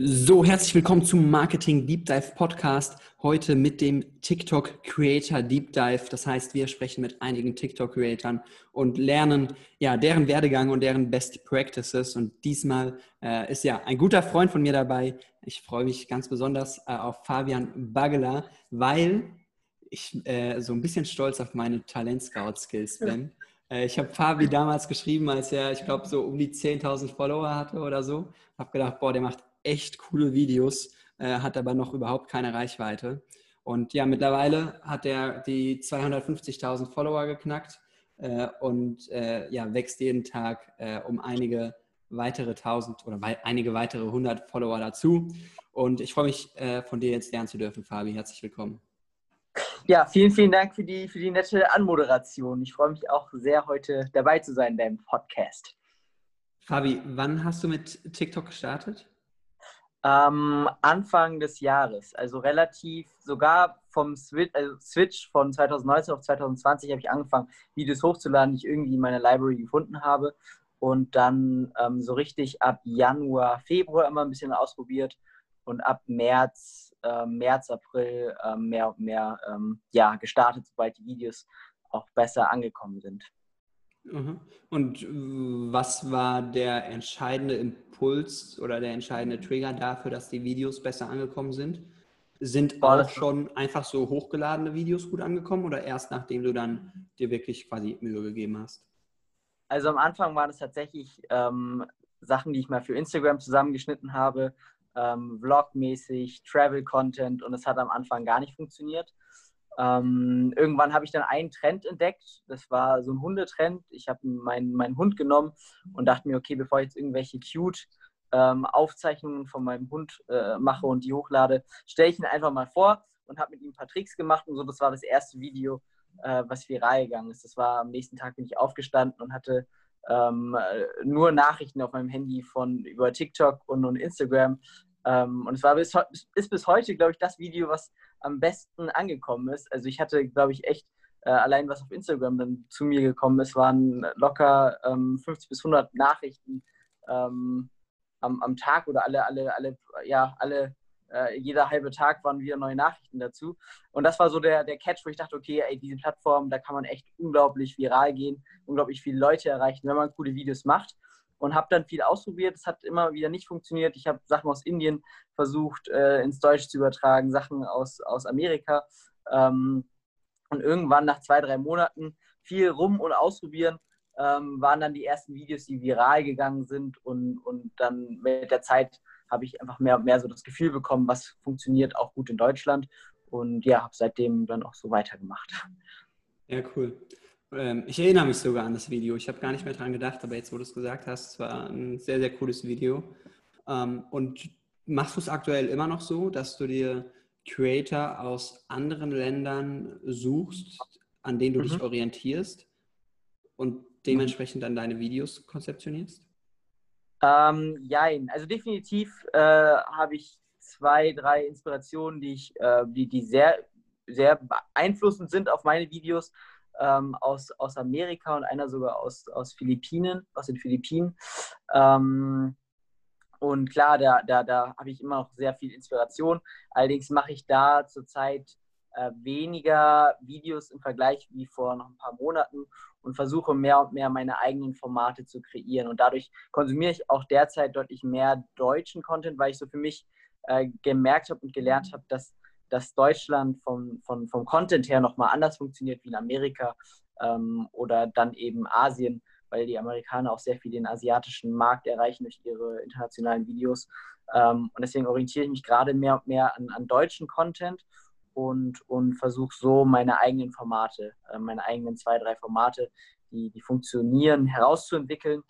So, herzlich willkommen zum Marketing Deep Dive Podcast. Heute mit dem TikTok Creator Deep Dive. Das heißt, wir sprechen mit einigen TikTok Creatoren und lernen ja deren Werdegang und deren Best Practices. Und diesmal äh, ist ja ein guter Freund von mir dabei. Ich freue mich ganz besonders äh, auf Fabian Bagela, weil ich äh, so ein bisschen stolz auf meine Talent Scout Skills bin. Äh, ich habe Fabi damals geschrieben, als er, ich glaube, so um die 10.000 Follower hatte oder so. Habe gedacht, boah, der macht echt coole Videos, äh, hat aber noch überhaupt keine Reichweite. Und ja, mittlerweile hat er die 250.000 Follower geknackt äh, und äh, ja, wächst jeden Tag äh, um einige weitere 1000 oder wei einige weitere 100 Follower dazu. Und ich freue mich, äh, von dir jetzt lernen zu dürfen, Fabi. Herzlich willkommen. Ja, vielen, vielen Dank für die, für die nette Anmoderation. Ich freue mich auch sehr, heute dabei zu sein in deinem Podcast. Fabi, wann hast du mit TikTok gestartet? Ähm, Anfang des Jahres, also relativ, sogar vom Switch, also Switch von 2019 auf 2020 habe ich angefangen, Videos hochzuladen, die ich irgendwie in meiner Library gefunden habe. Und dann ähm, so richtig ab Januar, Februar immer ein bisschen ausprobiert und ab März, äh, März, April äh, mehr und mehr ähm, ja, gestartet, sobald die Videos auch besser angekommen sind. Mhm. Und was war der entscheidende Impuls oder der entscheidende Trigger dafür, dass die Videos besser angekommen sind? Sind auch schon einfach so hochgeladene Videos gut angekommen oder erst nachdem du dann dir wirklich quasi Mühe gegeben hast? Also am Anfang waren es tatsächlich ähm, Sachen, die ich mal für Instagram zusammengeschnitten habe, ähm, Vlog-mäßig, Travel-Content und es hat am Anfang gar nicht funktioniert. Ähm, irgendwann habe ich dann einen Trend entdeckt. Das war so ein Hundetrend. Ich habe meinen, meinen Hund genommen und dachte mir, okay, bevor ich jetzt irgendwelche cute ähm, Aufzeichnungen von meinem Hund äh, mache und die hochlade, stelle ich ihn einfach mal vor und habe mit ihm ein paar Tricks gemacht und so. Das war das erste Video, äh, was viral gegangen ist. Das war am nächsten Tag bin ich aufgestanden und hatte ähm, nur Nachrichten auf meinem Handy von über TikTok und, und Instagram. Ähm, und es war bis, ist bis heute, glaube ich, das Video, was am besten angekommen ist. Also ich hatte, glaube ich, echt äh, allein was auf Instagram dann zu mir gekommen ist, waren locker ähm, 50 bis 100 Nachrichten ähm, am, am Tag oder alle, alle, alle, ja, alle, äh, jeder halbe Tag waren wieder neue Nachrichten dazu. Und das war so der, der Catch, wo ich dachte, okay, ey, diese Plattform, da kann man echt unglaublich viral gehen, unglaublich viele Leute erreichen, wenn man coole Videos macht und habe dann viel ausprobiert. Es hat immer wieder nicht funktioniert. Ich habe Sachen aus Indien versucht äh, ins Deutsche zu übertragen, Sachen aus, aus Amerika. Ähm, und irgendwann nach zwei, drei Monaten viel rum und ausprobieren, ähm, waren dann die ersten Videos, die viral gegangen sind. Und, und dann mit der Zeit habe ich einfach mehr und mehr so das Gefühl bekommen, was funktioniert auch gut in Deutschland. Und ja, habe seitdem dann auch so weitergemacht. Ja, cool. Ähm, ich erinnere mich sogar an das Video. Ich habe gar nicht mehr dran gedacht, aber jetzt, wo du es gesagt hast, es war ein sehr, sehr cooles Video. Ähm, und machst du es aktuell immer noch so, dass du dir Creator aus anderen Ländern suchst, an denen du mhm. dich orientierst und dementsprechend dann deine Videos konzeptionierst? Ähm, jein. Also definitiv äh, habe ich zwei, drei Inspirationen, die ich, äh, die, die sehr, sehr beeinflussend sind auf meine Videos ähm, aus, aus Amerika und einer sogar aus, aus Philippinen, aus den Philippinen. Ähm, und klar, da, da, da habe ich immer noch sehr viel Inspiration. Allerdings mache ich da zurzeit äh, weniger Videos im Vergleich wie vor noch ein paar Monaten und versuche mehr und mehr meine eigenen Formate zu kreieren. Und dadurch konsumiere ich auch derzeit deutlich mehr deutschen Content, weil ich so für mich äh, gemerkt habe und gelernt habe, dass dass Deutschland vom, vom, vom Content her nochmal anders funktioniert wie in Amerika ähm, oder dann eben Asien, weil die Amerikaner auch sehr viel den asiatischen Markt erreichen durch ihre internationalen Videos. Ähm, und deswegen orientiere ich mich gerade mehr und mehr an, an deutschen Content und, und versuche so meine eigenen Formate, äh, meine eigenen zwei, drei Formate, die, die funktionieren, herauszuentwickeln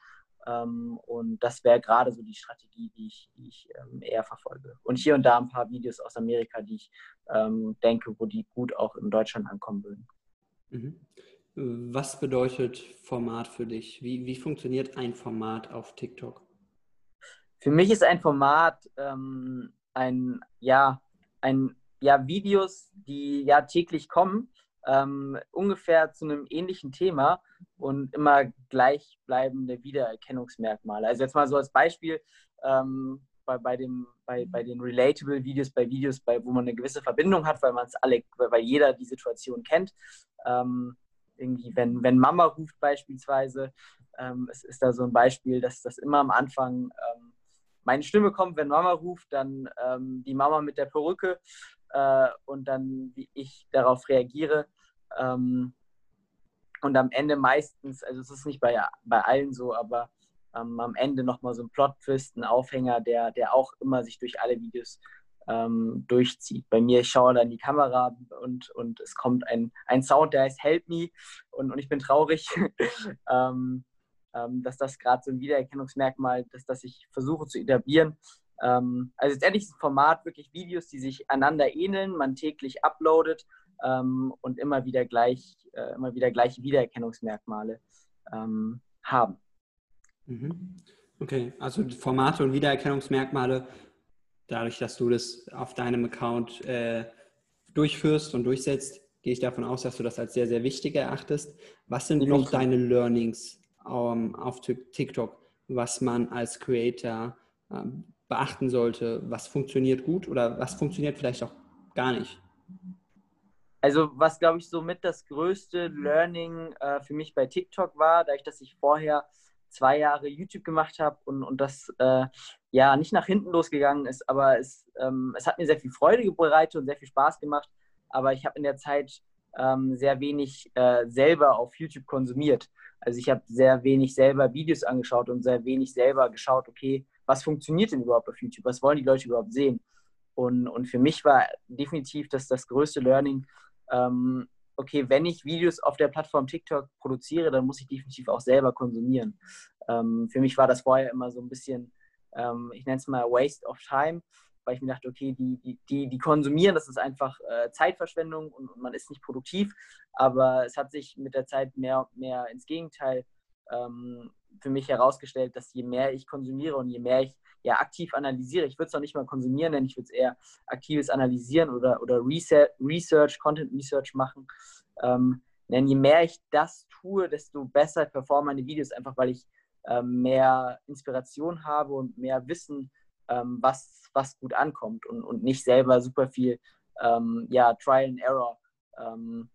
und das wäre gerade so die Strategie, die ich, die ich ähm, eher verfolge. Und hier und da ein paar Videos aus Amerika, die ich ähm, denke, wo die gut auch in Deutschland ankommen würden. Mhm. Was bedeutet Format für dich? Wie, wie funktioniert ein Format auf TikTok? Für mich ist ein Format ähm, ein, ja, ein, ja, Videos, die ja täglich kommen, ähm, ungefähr zu einem ähnlichen Thema und immer gleichbleibende Wiedererkennungsmerkmale. Also jetzt mal so als Beispiel, ähm, bei, bei, dem, bei, bei den Relatable-Videos, bei Videos, bei, wo man eine gewisse Verbindung hat, weil man es alle, weil jeder die Situation kennt. Ähm, irgendwie, wenn, wenn Mama ruft beispielsweise, ähm, es ist da so ein Beispiel, dass das immer am Anfang ähm, meine Stimme kommt, wenn Mama ruft, dann ähm, die Mama mit der Perücke äh, und dann wie ich darauf reagiere. Ähm, und am Ende meistens, also es ist nicht bei, bei allen so, aber ähm, am Ende nochmal so ein Plot-Twist, ein Aufhänger, der, der auch immer sich durch alle Videos ähm, durchzieht. Bei mir, ich schaue dann die Kamera und, und es kommt ein, ein Sound, der heißt Help Me und, und ich bin traurig, ähm, ähm, dass das gerade so ein Wiedererkennungsmerkmal ist, das ich versuche zu etablieren. Ähm, also letztendlich ist ein Format wirklich Videos, die sich einander ähneln, man täglich uploadet ähm, und immer wieder gleich, äh, immer wieder gleiche Wiedererkennungsmerkmale ähm, haben. Mhm. Okay, also Formate und Wiedererkennungsmerkmale, dadurch, dass du das auf deinem Account äh, durchführst und durchsetzt, gehe ich davon aus, dass du das als sehr, sehr wichtig erachtest. Was sind noch deine Learnings ähm, auf TikTok, was man als Creator ähm, beachten sollte? Was funktioniert gut oder was funktioniert vielleicht auch gar nicht? Also was, glaube ich, somit das größte Learning äh, für mich bei TikTok war, dadurch, dass ich vorher zwei Jahre YouTube gemacht habe und, und das äh, ja nicht nach hinten losgegangen ist, aber es, ähm, es hat mir sehr viel Freude bereitet und sehr viel Spaß gemacht. Aber ich habe in der Zeit ähm, sehr wenig äh, selber auf YouTube konsumiert. Also ich habe sehr wenig selber Videos angeschaut und sehr wenig selber geschaut, okay, was funktioniert denn überhaupt auf YouTube? Was wollen die Leute überhaupt sehen? Und, und für mich war definitiv das, das größte Learning, ähm, okay, wenn ich Videos auf der Plattform TikTok produziere, dann muss ich definitiv auch selber konsumieren. Ähm, für mich war das vorher immer so ein bisschen, ähm, ich nenne es mal Waste of Time, weil ich mir dachte, okay, die, die, die, die konsumieren, das ist einfach äh, Zeitverschwendung und, und, man ist nicht produktiv. Aber es hat sich mit der Zeit mehr, mehr ins Gegenteil ähm, für mich herausgestellt, dass je mehr ich konsumiere und je mehr ich ja aktiv analysiere, ich würde es noch nicht mal konsumieren nennen, ich würde es eher aktives Analysieren oder, oder Research, Content Research machen. Ähm, denn je mehr ich das tue, desto besser performen meine Videos, einfach weil ich ähm, mehr Inspiration habe und mehr Wissen, ähm, was, was gut ankommt und, und nicht selber super viel ähm, ja, Trial and Error ähm,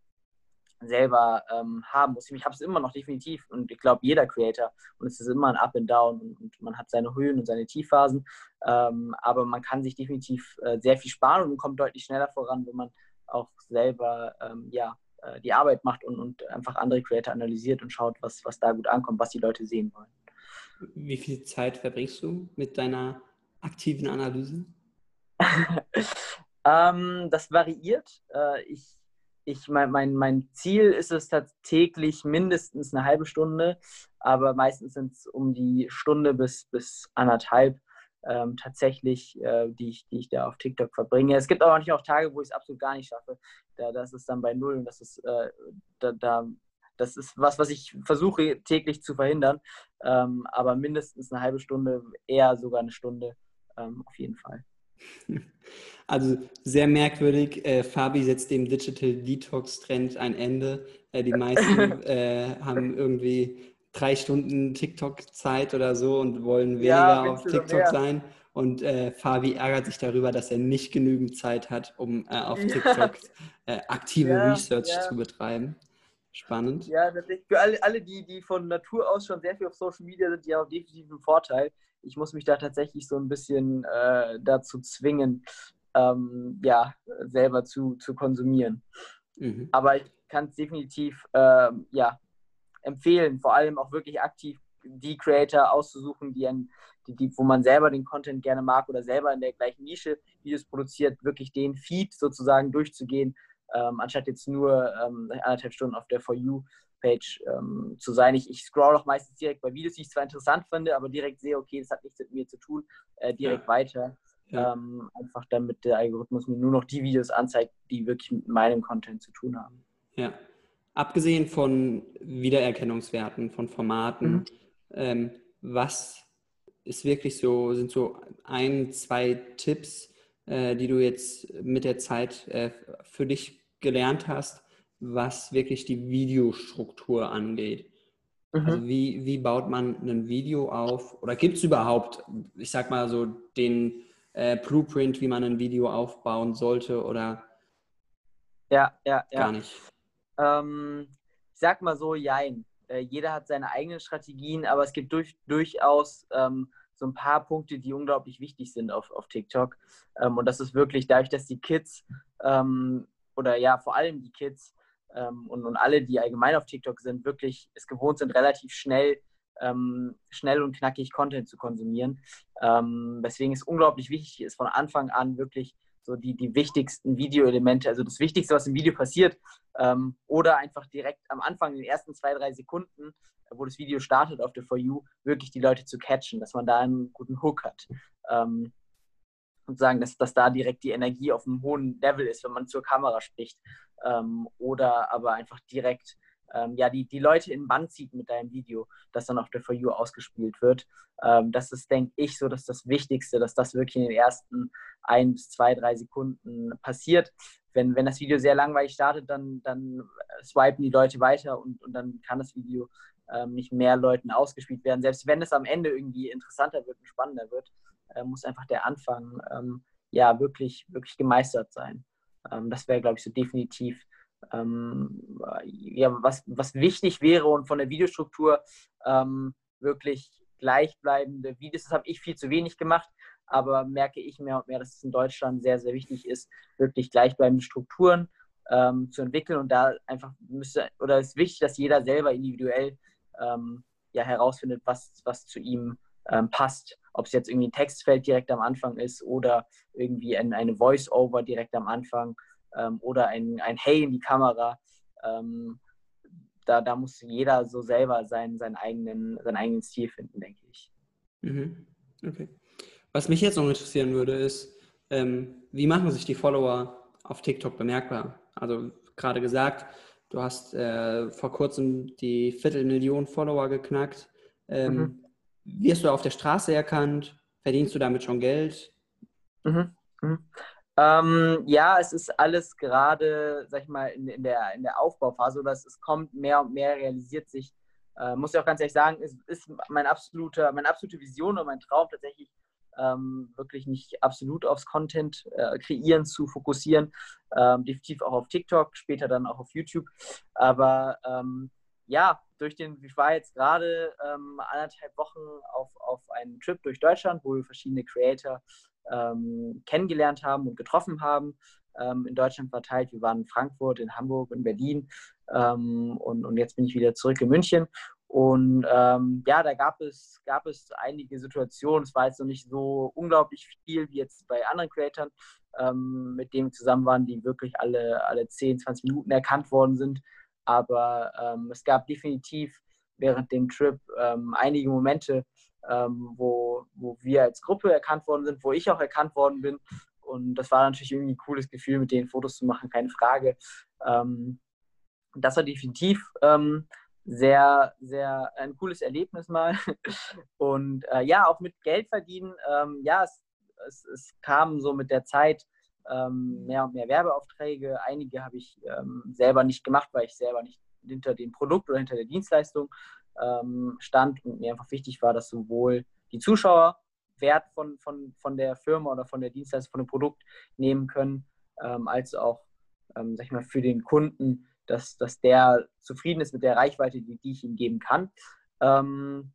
selber ähm, haben muss. Ich habe es immer noch definitiv und ich glaube, jeder Creator und es ist immer ein Up and Down und, und man hat seine Höhen und seine Tiefphasen, ähm, aber man kann sich definitiv äh, sehr viel sparen und kommt deutlich schneller voran, wenn man auch selber ähm, ja, äh, die Arbeit macht und, und einfach andere Creator analysiert und schaut, was, was da gut ankommt, was die Leute sehen wollen. Wie viel Zeit verbringst du mit deiner aktiven Analyse? ähm, das variiert. Äh, ich ich, mein, mein, mein Ziel ist es täglich mindestens eine halbe Stunde, aber meistens sind es um die Stunde bis, bis anderthalb ähm, tatsächlich, äh, die, ich, die ich da auf TikTok verbringe. Es gibt aber natürlich auch Tage, wo ich es absolut gar nicht schaffe. Da, das ist dann bei null und das ist, äh, da, da, das ist was, was ich versuche täglich zu verhindern. Ähm, aber mindestens eine halbe Stunde, eher sogar eine Stunde ähm, auf jeden Fall. Also sehr merkwürdig. Äh, Fabi setzt dem Digital Detox Trend ein Ende. Äh, die meisten äh, haben irgendwie drei Stunden TikTok-Zeit oder so und wollen weniger ja, auf TikTok sein. Und äh, Fabi ärgert sich darüber, dass er nicht genügend Zeit hat, um äh, auf TikTok äh, aktive ja, Research ja. zu betreiben. Spannend. Ja, für alle, alle die, die von Natur aus schon sehr viel auf Social Media sind, die haben definitiv einen Vorteil. Ich muss mich da tatsächlich so ein bisschen äh, dazu zwingen, ähm, ja, selber zu, zu konsumieren. Mhm. Aber ich kann es definitiv ähm, ja, empfehlen, vor allem auch wirklich aktiv die Creator auszusuchen, die, ein, die, die, wo man selber den Content gerne mag oder selber in der gleichen Nische Videos produziert, wirklich den Feed sozusagen durchzugehen ähm, anstatt jetzt nur ähm, anderthalb Stunden auf der For You-Page ähm, zu sein. Ich, ich scroll auch meistens direkt bei Videos, die ich zwar interessant finde, aber direkt sehe, okay, das hat nichts mit mir zu tun, äh, direkt ja. weiter. Ja. Ähm, einfach damit der Algorithmus mir nur noch die Videos anzeigt, die wirklich mit meinem Content zu tun haben. Ja. abgesehen von Wiedererkennungswerten, von Formaten, mhm. ähm, was ist wirklich so, sind so ein, zwei Tipps, äh, die du jetzt mit der Zeit äh, für dich gelernt hast, was wirklich die Videostruktur angeht? Mhm. Also wie, wie baut man ein Video auf? Oder gibt es überhaupt, ich sag mal so, den äh, Blueprint, wie man ein Video aufbauen sollte oder ja, ja, ja. gar nicht? Ähm, ich sag mal so, jein. Äh, jeder hat seine eigenen Strategien, aber es gibt durch, durchaus ähm, so ein paar Punkte, die unglaublich wichtig sind auf, auf TikTok. Ähm, und das ist wirklich dadurch, dass die Kids ähm, oder ja, vor allem die Kids ähm, und, und alle, die allgemein auf TikTok sind, wirklich es gewohnt sind, relativ schnell, ähm, schnell und knackig Content zu konsumieren. Ähm, weswegen es unglaublich wichtig ist, von Anfang an wirklich so die, die wichtigsten Videoelemente, also das Wichtigste, was im Video passiert, ähm, oder einfach direkt am Anfang, in den ersten zwei, drei Sekunden, wo das Video startet auf der For You, wirklich die Leute zu catchen, dass man da einen guten Hook hat. Ähm, und sagen, dass, dass da direkt die Energie auf einem hohen Level ist, wenn man zur Kamera spricht. Ähm, oder aber einfach direkt ähm, ja, die, die Leute in Band zieht mit deinem Video, das dann auf der For You ausgespielt wird. Ähm, das ist, denke ich, so dass das Wichtigste, dass das wirklich in den ersten ein bis zwei, drei Sekunden passiert. Wenn, wenn das Video sehr langweilig startet, dann, dann swipen die Leute weiter und, und dann kann das Video ähm, nicht mehr Leuten ausgespielt werden. Selbst wenn es am Ende irgendwie interessanter wird und spannender wird, äh, muss einfach der Anfang ähm, ja wirklich, wirklich gemeistert sein. Ähm, das wäre, glaube ich, so definitiv ähm, ja, was, was wichtig wäre und von der Videostruktur ähm, wirklich gleichbleibende Videos. Das habe ich viel zu wenig gemacht, aber merke ich mehr und mehr, dass es in Deutschland sehr, sehr wichtig ist, wirklich gleichbleibende Strukturen ähm, zu entwickeln und da einfach müsste, oder es ist wichtig, dass jeder selber individuell ähm, ja herausfindet, was, was zu ihm ähm, passt. Ob es jetzt irgendwie ein Textfeld direkt am Anfang ist oder irgendwie ein, eine Voice-Over direkt am Anfang ähm, oder ein, ein Hey in die Kamera. Ähm, da, da muss jeder so selber seinen, seinen, eigenen, seinen eigenen Stil finden, denke ich. Mhm. Okay. Was mich jetzt noch interessieren würde, ist, ähm, wie machen sich die Follower auf TikTok bemerkbar? Also gerade gesagt, du hast äh, vor kurzem die Viertelmillion Follower geknackt. Ähm, mhm. Wirst du auf der Straße erkannt? Verdienst du damit schon Geld? Mhm. Mhm. Ähm, ja, es ist alles gerade, sag ich mal, in, in, der, in der Aufbauphase oder es, es kommt mehr und mehr, realisiert sich. Äh, muss ich auch ganz ehrlich sagen, es ist mein absoluter, meine absolute Vision und mein Traum tatsächlich, ähm, wirklich nicht absolut aufs Content äh, kreieren zu fokussieren. Ähm, definitiv auch auf TikTok, später dann auch auf YouTube. Aber ähm, ja, durch den, ich war jetzt gerade ähm, anderthalb Wochen auf, auf einen Trip durch Deutschland, wo wir verschiedene Creator ähm, kennengelernt haben und getroffen haben, ähm, in Deutschland verteilt. Wir waren in Frankfurt, in Hamburg, in Berlin ähm, und, und jetzt bin ich wieder zurück in München. Und ähm, ja, da gab es, gab es einige Situationen. Es war jetzt noch nicht so unglaublich viel wie jetzt bei anderen Creatoren, ähm, mit denen wir zusammen waren, die wirklich alle, alle 10, 20 Minuten erkannt worden sind. Aber ähm, es gab definitiv während dem Trip einige Momente, ähm, wo, wo wir als Gruppe erkannt worden sind, wo ich auch erkannt worden bin. Und das war natürlich irgendwie ein cooles Gefühl, mit denen Fotos zu machen, keine Frage. Ähm, das war definitiv ähm, sehr, sehr ein cooles Erlebnis mal. Und äh, ja, auch mit Geld verdienen, ähm, ja, es, es, es, kam so mit der Zeit ähm, mehr und mehr Werbeaufträge. Einige habe ich ähm, selber nicht gemacht, weil ich selber nicht hinter dem Produkt oder hinter der Dienstleistung ähm, stand und mir einfach wichtig war, dass sowohl die Zuschauer Wert von, von, von der Firma oder von der Dienstleistung, von dem Produkt nehmen können, ähm, als auch, ähm, sag ich mal, für den Kunden, dass, dass der zufrieden ist mit der Reichweite, die, die ich ihm geben kann. Ähm,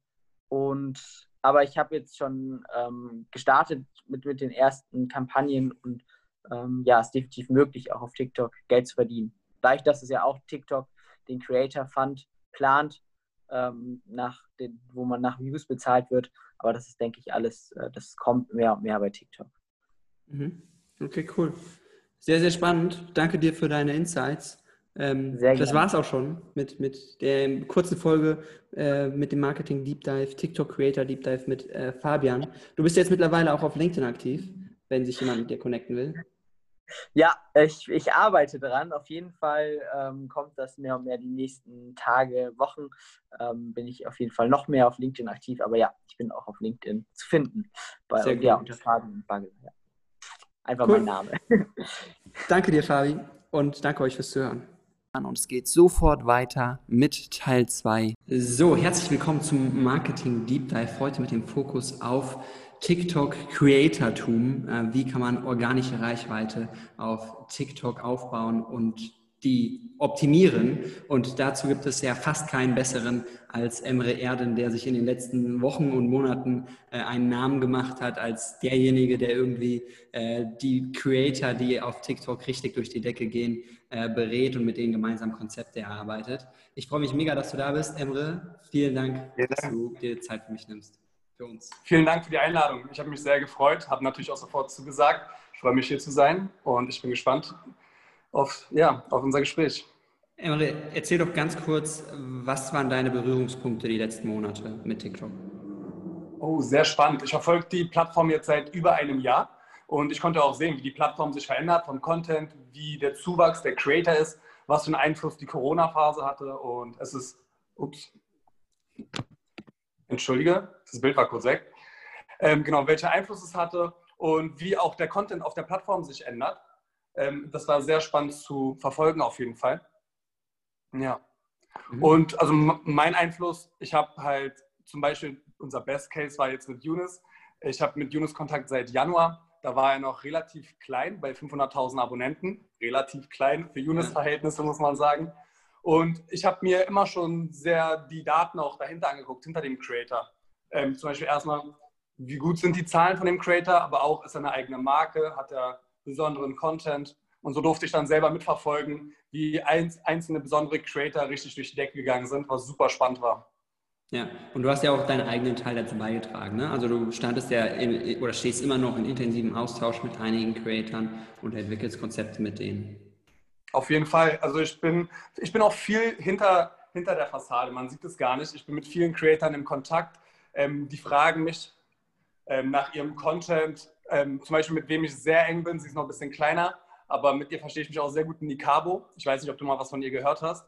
und aber ich habe jetzt schon gestartet mit, mit den ersten Kampagnen und ähm, ja, es ist definitiv möglich, auch auf TikTok Geld zu verdienen. Dadurch, dass es ja auch TikTok den Creator Fund plant, ähm, nach den, wo man nach Views bezahlt wird. Aber das ist, denke ich, alles, äh, das kommt mehr und mehr bei TikTok. Mhm. Okay, cool. Sehr, sehr spannend. Danke dir für deine Insights. Ähm, sehr das war es auch schon mit, mit der kurzen Folge äh, mit dem Marketing Deep Dive, TikTok Creator Deep Dive mit äh, Fabian. Du bist jetzt mittlerweile auch auf LinkedIn aktiv, wenn sich jemand mit dir connecten will. Ja, ich, ich arbeite dran. Auf jeden Fall ähm, kommt das mehr und mehr die nächsten Tage, Wochen. Ähm, bin ich auf jeden Fall noch mehr auf LinkedIn aktiv. Aber ja, ich bin auch auf LinkedIn zu finden. Bei, Sehr ja, unter Fabi und Bagel. Ja. Einfach Cool. mein Name. Danke dir, Fabi, und danke euch fürs Zuhören. Und es geht sofort weiter mit Teil 2. So, herzlich willkommen zum Marketing Deep Dive. Heute mit dem Fokus auf TikTok Creatortum. Äh, Wie kann man organische Reichweite auf TikTok aufbauen und die optimieren? Und dazu gibt es ja fast keinen besseren als Emre Erden, der sich in den letzten Wochen und Monaten äh, einen Namen gemacht hat als derjenige, der irgendwie äh, die Creator, die auf TikTok richtig durch die Decke gehen, äh, berät und mit denen gemeinsam Konzepte erarbeitet. Ich freue mich mega, dass du da bist, Emre. Vielen Dank, Vielen dass Dank. du dir Zeit für mich nimmst. Für uns. Vielen Dank für die Einladung. Ich habe mich sehr gefreut, habe natürlich auch sofort zugesagt. Ich freue mich hier zu sein und ich bin gespannt auf, ja, auf unser Gespräch. Emre, erzähl doch ganz kurz, was waren deine Berührungspunkte die letzten Monate mit TikTok? Oh, sehr spannend. Ich verfolge die Plattform jetzt seit über einem Jahr und ich konnte auch sehen, wie die Plattform sich verändert vom Content, wie der Zuwachs der Creator ist, was für einen Einfluss die Corona-Phase hatte und es ist, ups, entschuldige, das Bild war kurz weg, ähm, genau, welcher Einfluss es hatte und wie auch der Content auf der Plattform sich ändert. Ähm, das war sehr spannend zu verfolgen auf jeden Fall. Ja. Mhm. Und also mein Einfluss, ich habe halt zum Beispiel, unser Best Case war jetzt mit Yunus. Ich habe mit Yunus Kontakt seit Januar. Da war er noch relativ klein, bei 500.000 Abonnenten. Relativ klein für Yunus-Verhältnisse, muss man sagen. Und ich habe mir immer schon sehr die Daten auch dahinter angeguckt, hinter dem Creator. Ähm, zum Beispiel erstmal, wie gut sind die Zahlen von dem Creator, aber auch ist er eine eigene Marke, hat er besonderen Content. Und so durfte ich dann selber mitverfolgen, wie einz- einzelne besondere Creator richtig durch die Decke gegangen sind, was super spannend war. Ja, und du hast ja auch deinen eigenen Teil dazu beigetragen. Ne? Also du standest ja in, oder stehst immer noch in intensivem Austausch mit einigen Creatoren und entwickelst Konzepte mit denen. Auf jeden Fall. Also ich bin, ich bin auch viel hinter, hinter der Fassade. Man sieht es gar nicht. Ich bin mit vielen Creatoren im Kontakt. Ähm, die fragen mich ähm, nach ihrem Content. Ähm, zum Beispiel mit wem ich sehr eng bin. Sie ist noch ein bisschen kleiner, aber mit ihr verstehe ich mich auch sehr gut. Nikabo. Ich weiß nicht, ob du mal was von ihr gehört hast.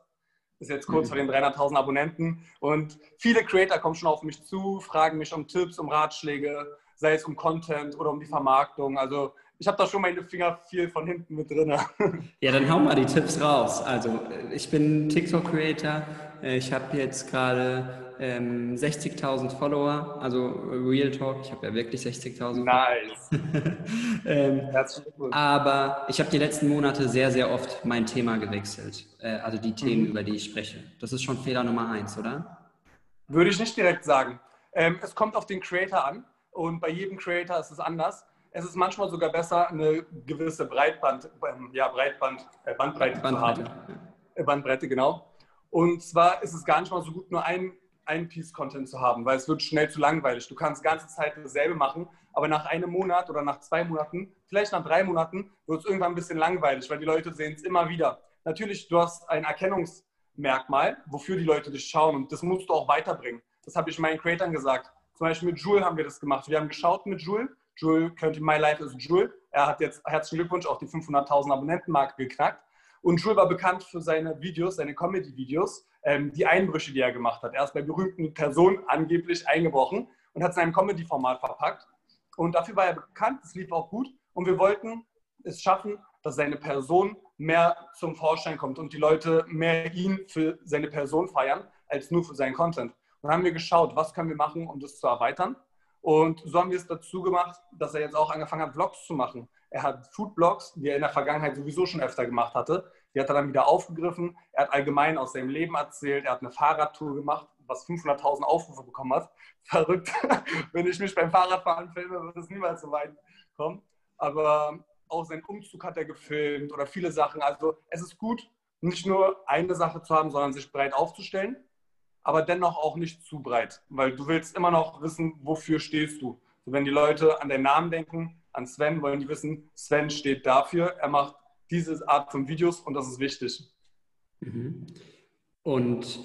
Ist jetzt kurz Mhm. vor den 300.000 Abonnenten. Und viele Creator kommen schon auf mich zu, fragen mich um Tipps, um Ratschläge, sei es um Content oder um die Vermarktung. Also ich habe da schon meine Finger viel von hinten mit drin. Ja, dann hau mal die Tipps raus. Also ich bin TikTok-Creator. Ich habe jetzt gerade ähm, 60.000 Follower, also Real Talk. Ich habe ja wirklich 60.000. Nice. ähm, Herzlichen Glückwunsch. aber ich habe die letzten Monate sehr, sehr oft mein Thema gewechselt. Äh, also die Themen, über die ich spreche. Das ist schon Fehler Nummer eins, oder? Würde ich nicht direkt sagen. Ähm, es kommt auf den Creator an und bei jedem Creator ist es anders. Es ist manchmal sogar besser, eine gewisse Breitband, ähm, ja, Breitband, äh, Bandbreite, Bandbreite. zu haben. Äh, Bandbreite, genau. Und zwar ist es gar nicht mal so gut, nur ein, ein Piece Content zu haben, weil es wird schnell zu langweilig. Du kannst die ganze Zeit dasselbe machen, aber nach einem Monat oder nach zwei Monaten, vielleicht nach drei Monaten, wird es irgendwann ein bisschen langweilig, weil die Leute sehen es immer wieder. Natürlich, du hast ein Erkennungsmerkmal, wofür die Leute dich schauen und das musst du auch weiterbringen. Das habe ich meinen Creatoren gesagt. Zum Beispiel mit Jules haben wir das gemacht. Wir haben geschaut mit Jules. Jules könnte My Life is Jules. Er hat jetzt, herzlichen Glückwunsch, auch die 500.000 Abonnentenmarke geknackt. Und Jules war bekannt für seine Videos, seine Comedy-Videos, ähm, die Einbrüche, die er gemacht hat. Er ist bei berühmten Personen angeblich eingebrochen und hat es in einem Comedy-Format verpackt. Und dafür war er bekannt, es lief auch gut. Und wir wollten es schaffen, dass seine Person mehr zum Vorschein kommt und die Leute mehr ihn für seine Person feiern, als nur für seinen Content. Und dann haben wir geschaut, was können wir machen, um das zu erweitern. Und so haben wir es dazu gemacht, dass er jetzt auch angefangen hat, Vlogs zu machen. Er hat Food-Blogs, die er in der Vergangenheit sowieso schon öfter gemacht hatte. Die hat er dann wieder aufgegriffen. Er hat allgemein aus seinem Leben erzählt. Er hat eine Fahrradtour gemacht, was 500.000 Aufrufe bekommen hat. Verrückt. Wenn ich mich beim Fahrradfahren filme, wird es niemals so weit kommen. Aber auch seinen Umzug hat er gefilmt oder viele Sachen. Also es ist gut, nicht nur eine Sache zu haben, sondern sich breit aufzustellen, aber dennoch auch nicht zu breit, weil du willst immer noch wissen, wofür stehst du. Wenn die Leute an deinen Namen denken, an Sven, wollen die wissen, Sven steht dafür, er macht diese Art von Videos und das ist wichtig. Mhm. Und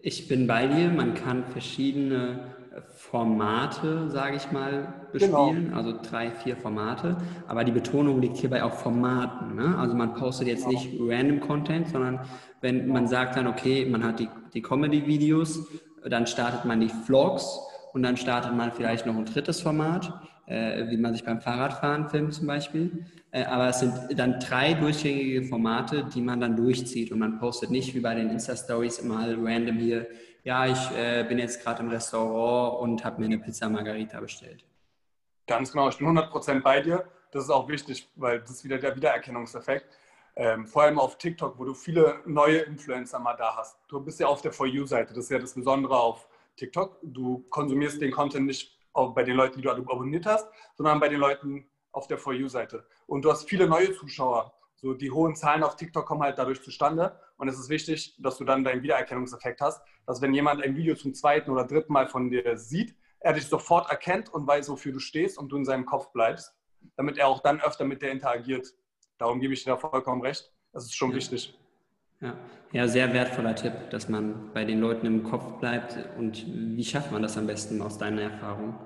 ich bin bei dir, man kann verschiedene Formate, sage ich mal, bespielen, genau. also drei, vier Formate. Aber die Betonung liegt hierbei auf Formaten. Ne? Also man postet jetzt genau. nicht random Content, sondern wenn man sagt dann, okay, man hat die, die Comedy-Videos, dann startet man die Vlogs und dann startet man vielleicht noch ein drittes Format, äh, wie man sich beim Fahrradfahren filmt zum Beispiel. Äh, aber es sind dann drei durchgängige Formate, die man dann durchzieht und man postet nicht wie bei den Insta-Stories mal random hier ja, ich äh, bin jetzt gerade im Restaurant und habe mir eine Pizza Margarita bestellt. Ganz genau, ich bin 100% bei dir. Das ist auch wichtig, weil das ist wieder der Wiedererkennungseffekt. Ähm, vor allem auf TikTok, wo du viele neue Influencer mal da hast. Du bist ja auf der For You-Seite, das ist ja das Besondere auf TikTok. Du konsumierst den Content nicht bei den Leuten, die du abonniert hast, sondern bei den Leuten auf der For You-Seite. Und du hast viele neue Zuschauer. So die hohen Zahlen auf TikTok kommen halt dadurch zustande. Und es ist wichtig, dass du dann deinen Wiedererkennungseffekt hast, dass wenn jemand ein Video zum zweiten oder dritten Mal von dir sieht, er dich sofort erkennt und weiß, wofür du stehst und du in seinem Kopf bleibst, damit er auch dann öfter mit dir interagiert. Darum gebe ich dir da vollkommen recht. Das ist schon ja. wichtig. Ja. ja, sehr wertvoller Tipp, dass man bei den Leuten im Kopf bleibt. Und wie schafft man das am besten aus deiner Erfahrung?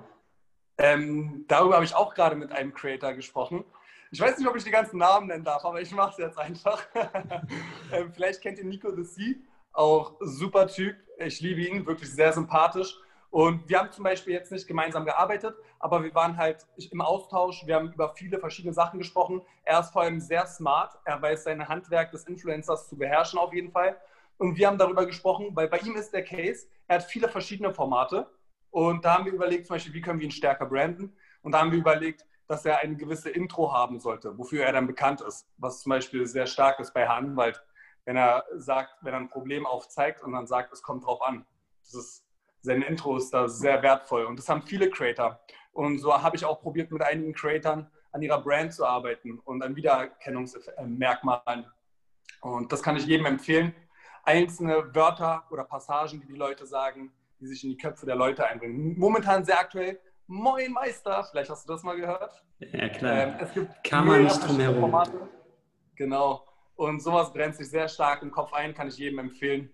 Ähm, darüber habe ich auch gerade mit einem Creator gesprochen. Ich weiß nicht, ob ich die ganzen Namen nennen darf, aber ich mache es jetzt einfach. ähm, vielleicht kennt ihr Nico the Sea, auch super Typ. Ich liebe ihn, wirklich sehr sympathisch. Und wir haben zum Beispiel jetzt nicht gemeinsam gearbeitet, aber wir waren halt im Austausch. Wir haben über viele verschiedene Sachen gesprochen. Er ist vor allem sehr smart. Er weiß sein Handwerk des Influencers zu beherrschen auf jeden Fall. Und wir haben darüber gesprochen, weil bei ihm ist der Case, er hat viele verschiedene Formate. Und da haben wir überlegt, zum Beispiel, wie können wir ihn stärker branden? Und da haben wir überlegt, dass er eine gewisse Intro haben sollte, wofür er dann bekannt ist. Was zum Beispiel sehr stark ist bei Herr Anwalt, wenn er sagt, wenn er ein Problem aufzeigt und dann sagt, es kommt drauf an. Das ist, seine Intro ist da sehr wertvoll und das haben viele Creator. Und so habe ich auch probiert, mit einigen Creatoren an ihrer Brand zu arbeiten und an Wiedererkennungsmerkmalen. Und das kann ich jedem empfehlen. Einzelne Wörter oder Passagen, die die Leute sagen, die sich in die Köpfe der Leute einbringen. Momentan sehr aktuell Moin Meister, vielleicht hast du das mal gehört. Ja, klar. Ähm, es gibt Kann man nicht drum herum. Formate. Genau. Und sowas brennt sich sehr stark im Kopf ein, kann ich jedem empfehlen.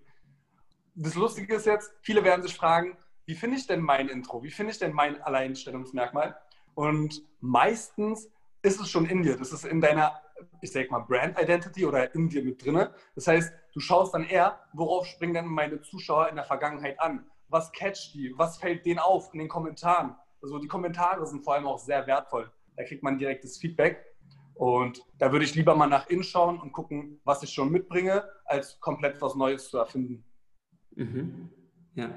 Das Lustige ist jetzt, viele werden sich fragen, wie finde ich denn mein Intro? Wie finde ich denn mein Alleinstellungsmerkmal? Und meistens ist es schon in dir. Das ist in deiner, ich sag mal, Brand Identity oder in dir mit drin. Das heißt, du schaust dann eher, worauf springen dann meine Zuschauer in der Vergangenheit an? Was catcht die? Was fällt denen auf in den Kommentaren? Also die Kommentare sind vor allem auch sehr wertvoll. Da kriegt man direktes Feedback. Und da würde ich lieber mal nach innen schauen und gucken, was ich schon mitbringe, als komplett was Neues zu erfinden. Mhm. Ja,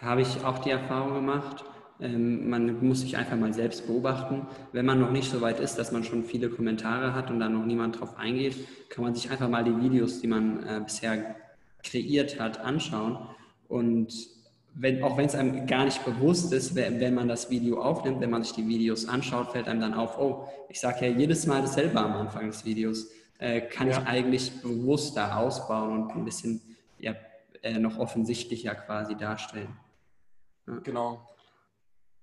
habe ich auch die Erfahrung gemacht. Ähm, man muss sich einfach mal selbst beobachten. Wenn man noch nicht so weit ist, dass man schon viele Kommentare hat und da noch niemand drauf eingeht, kann man sich einfach mal die Videos, die man äh, bisher kreiert hat, anschauen und wenn, auch wenn es einem gar nicht bewusst ist, wenn, man das Video aufnimmt, wenn man sich die Videos anschaut, fällt einem dann auf, oh, ich sage ja jedes Mal dasselbe am Anfang des Videos. Äh, kann ja. ich eigentlich bewusster ausbauen und ein bisschen ja, äh, noch offensichtlicher quasi darstellen. Ja. Genau.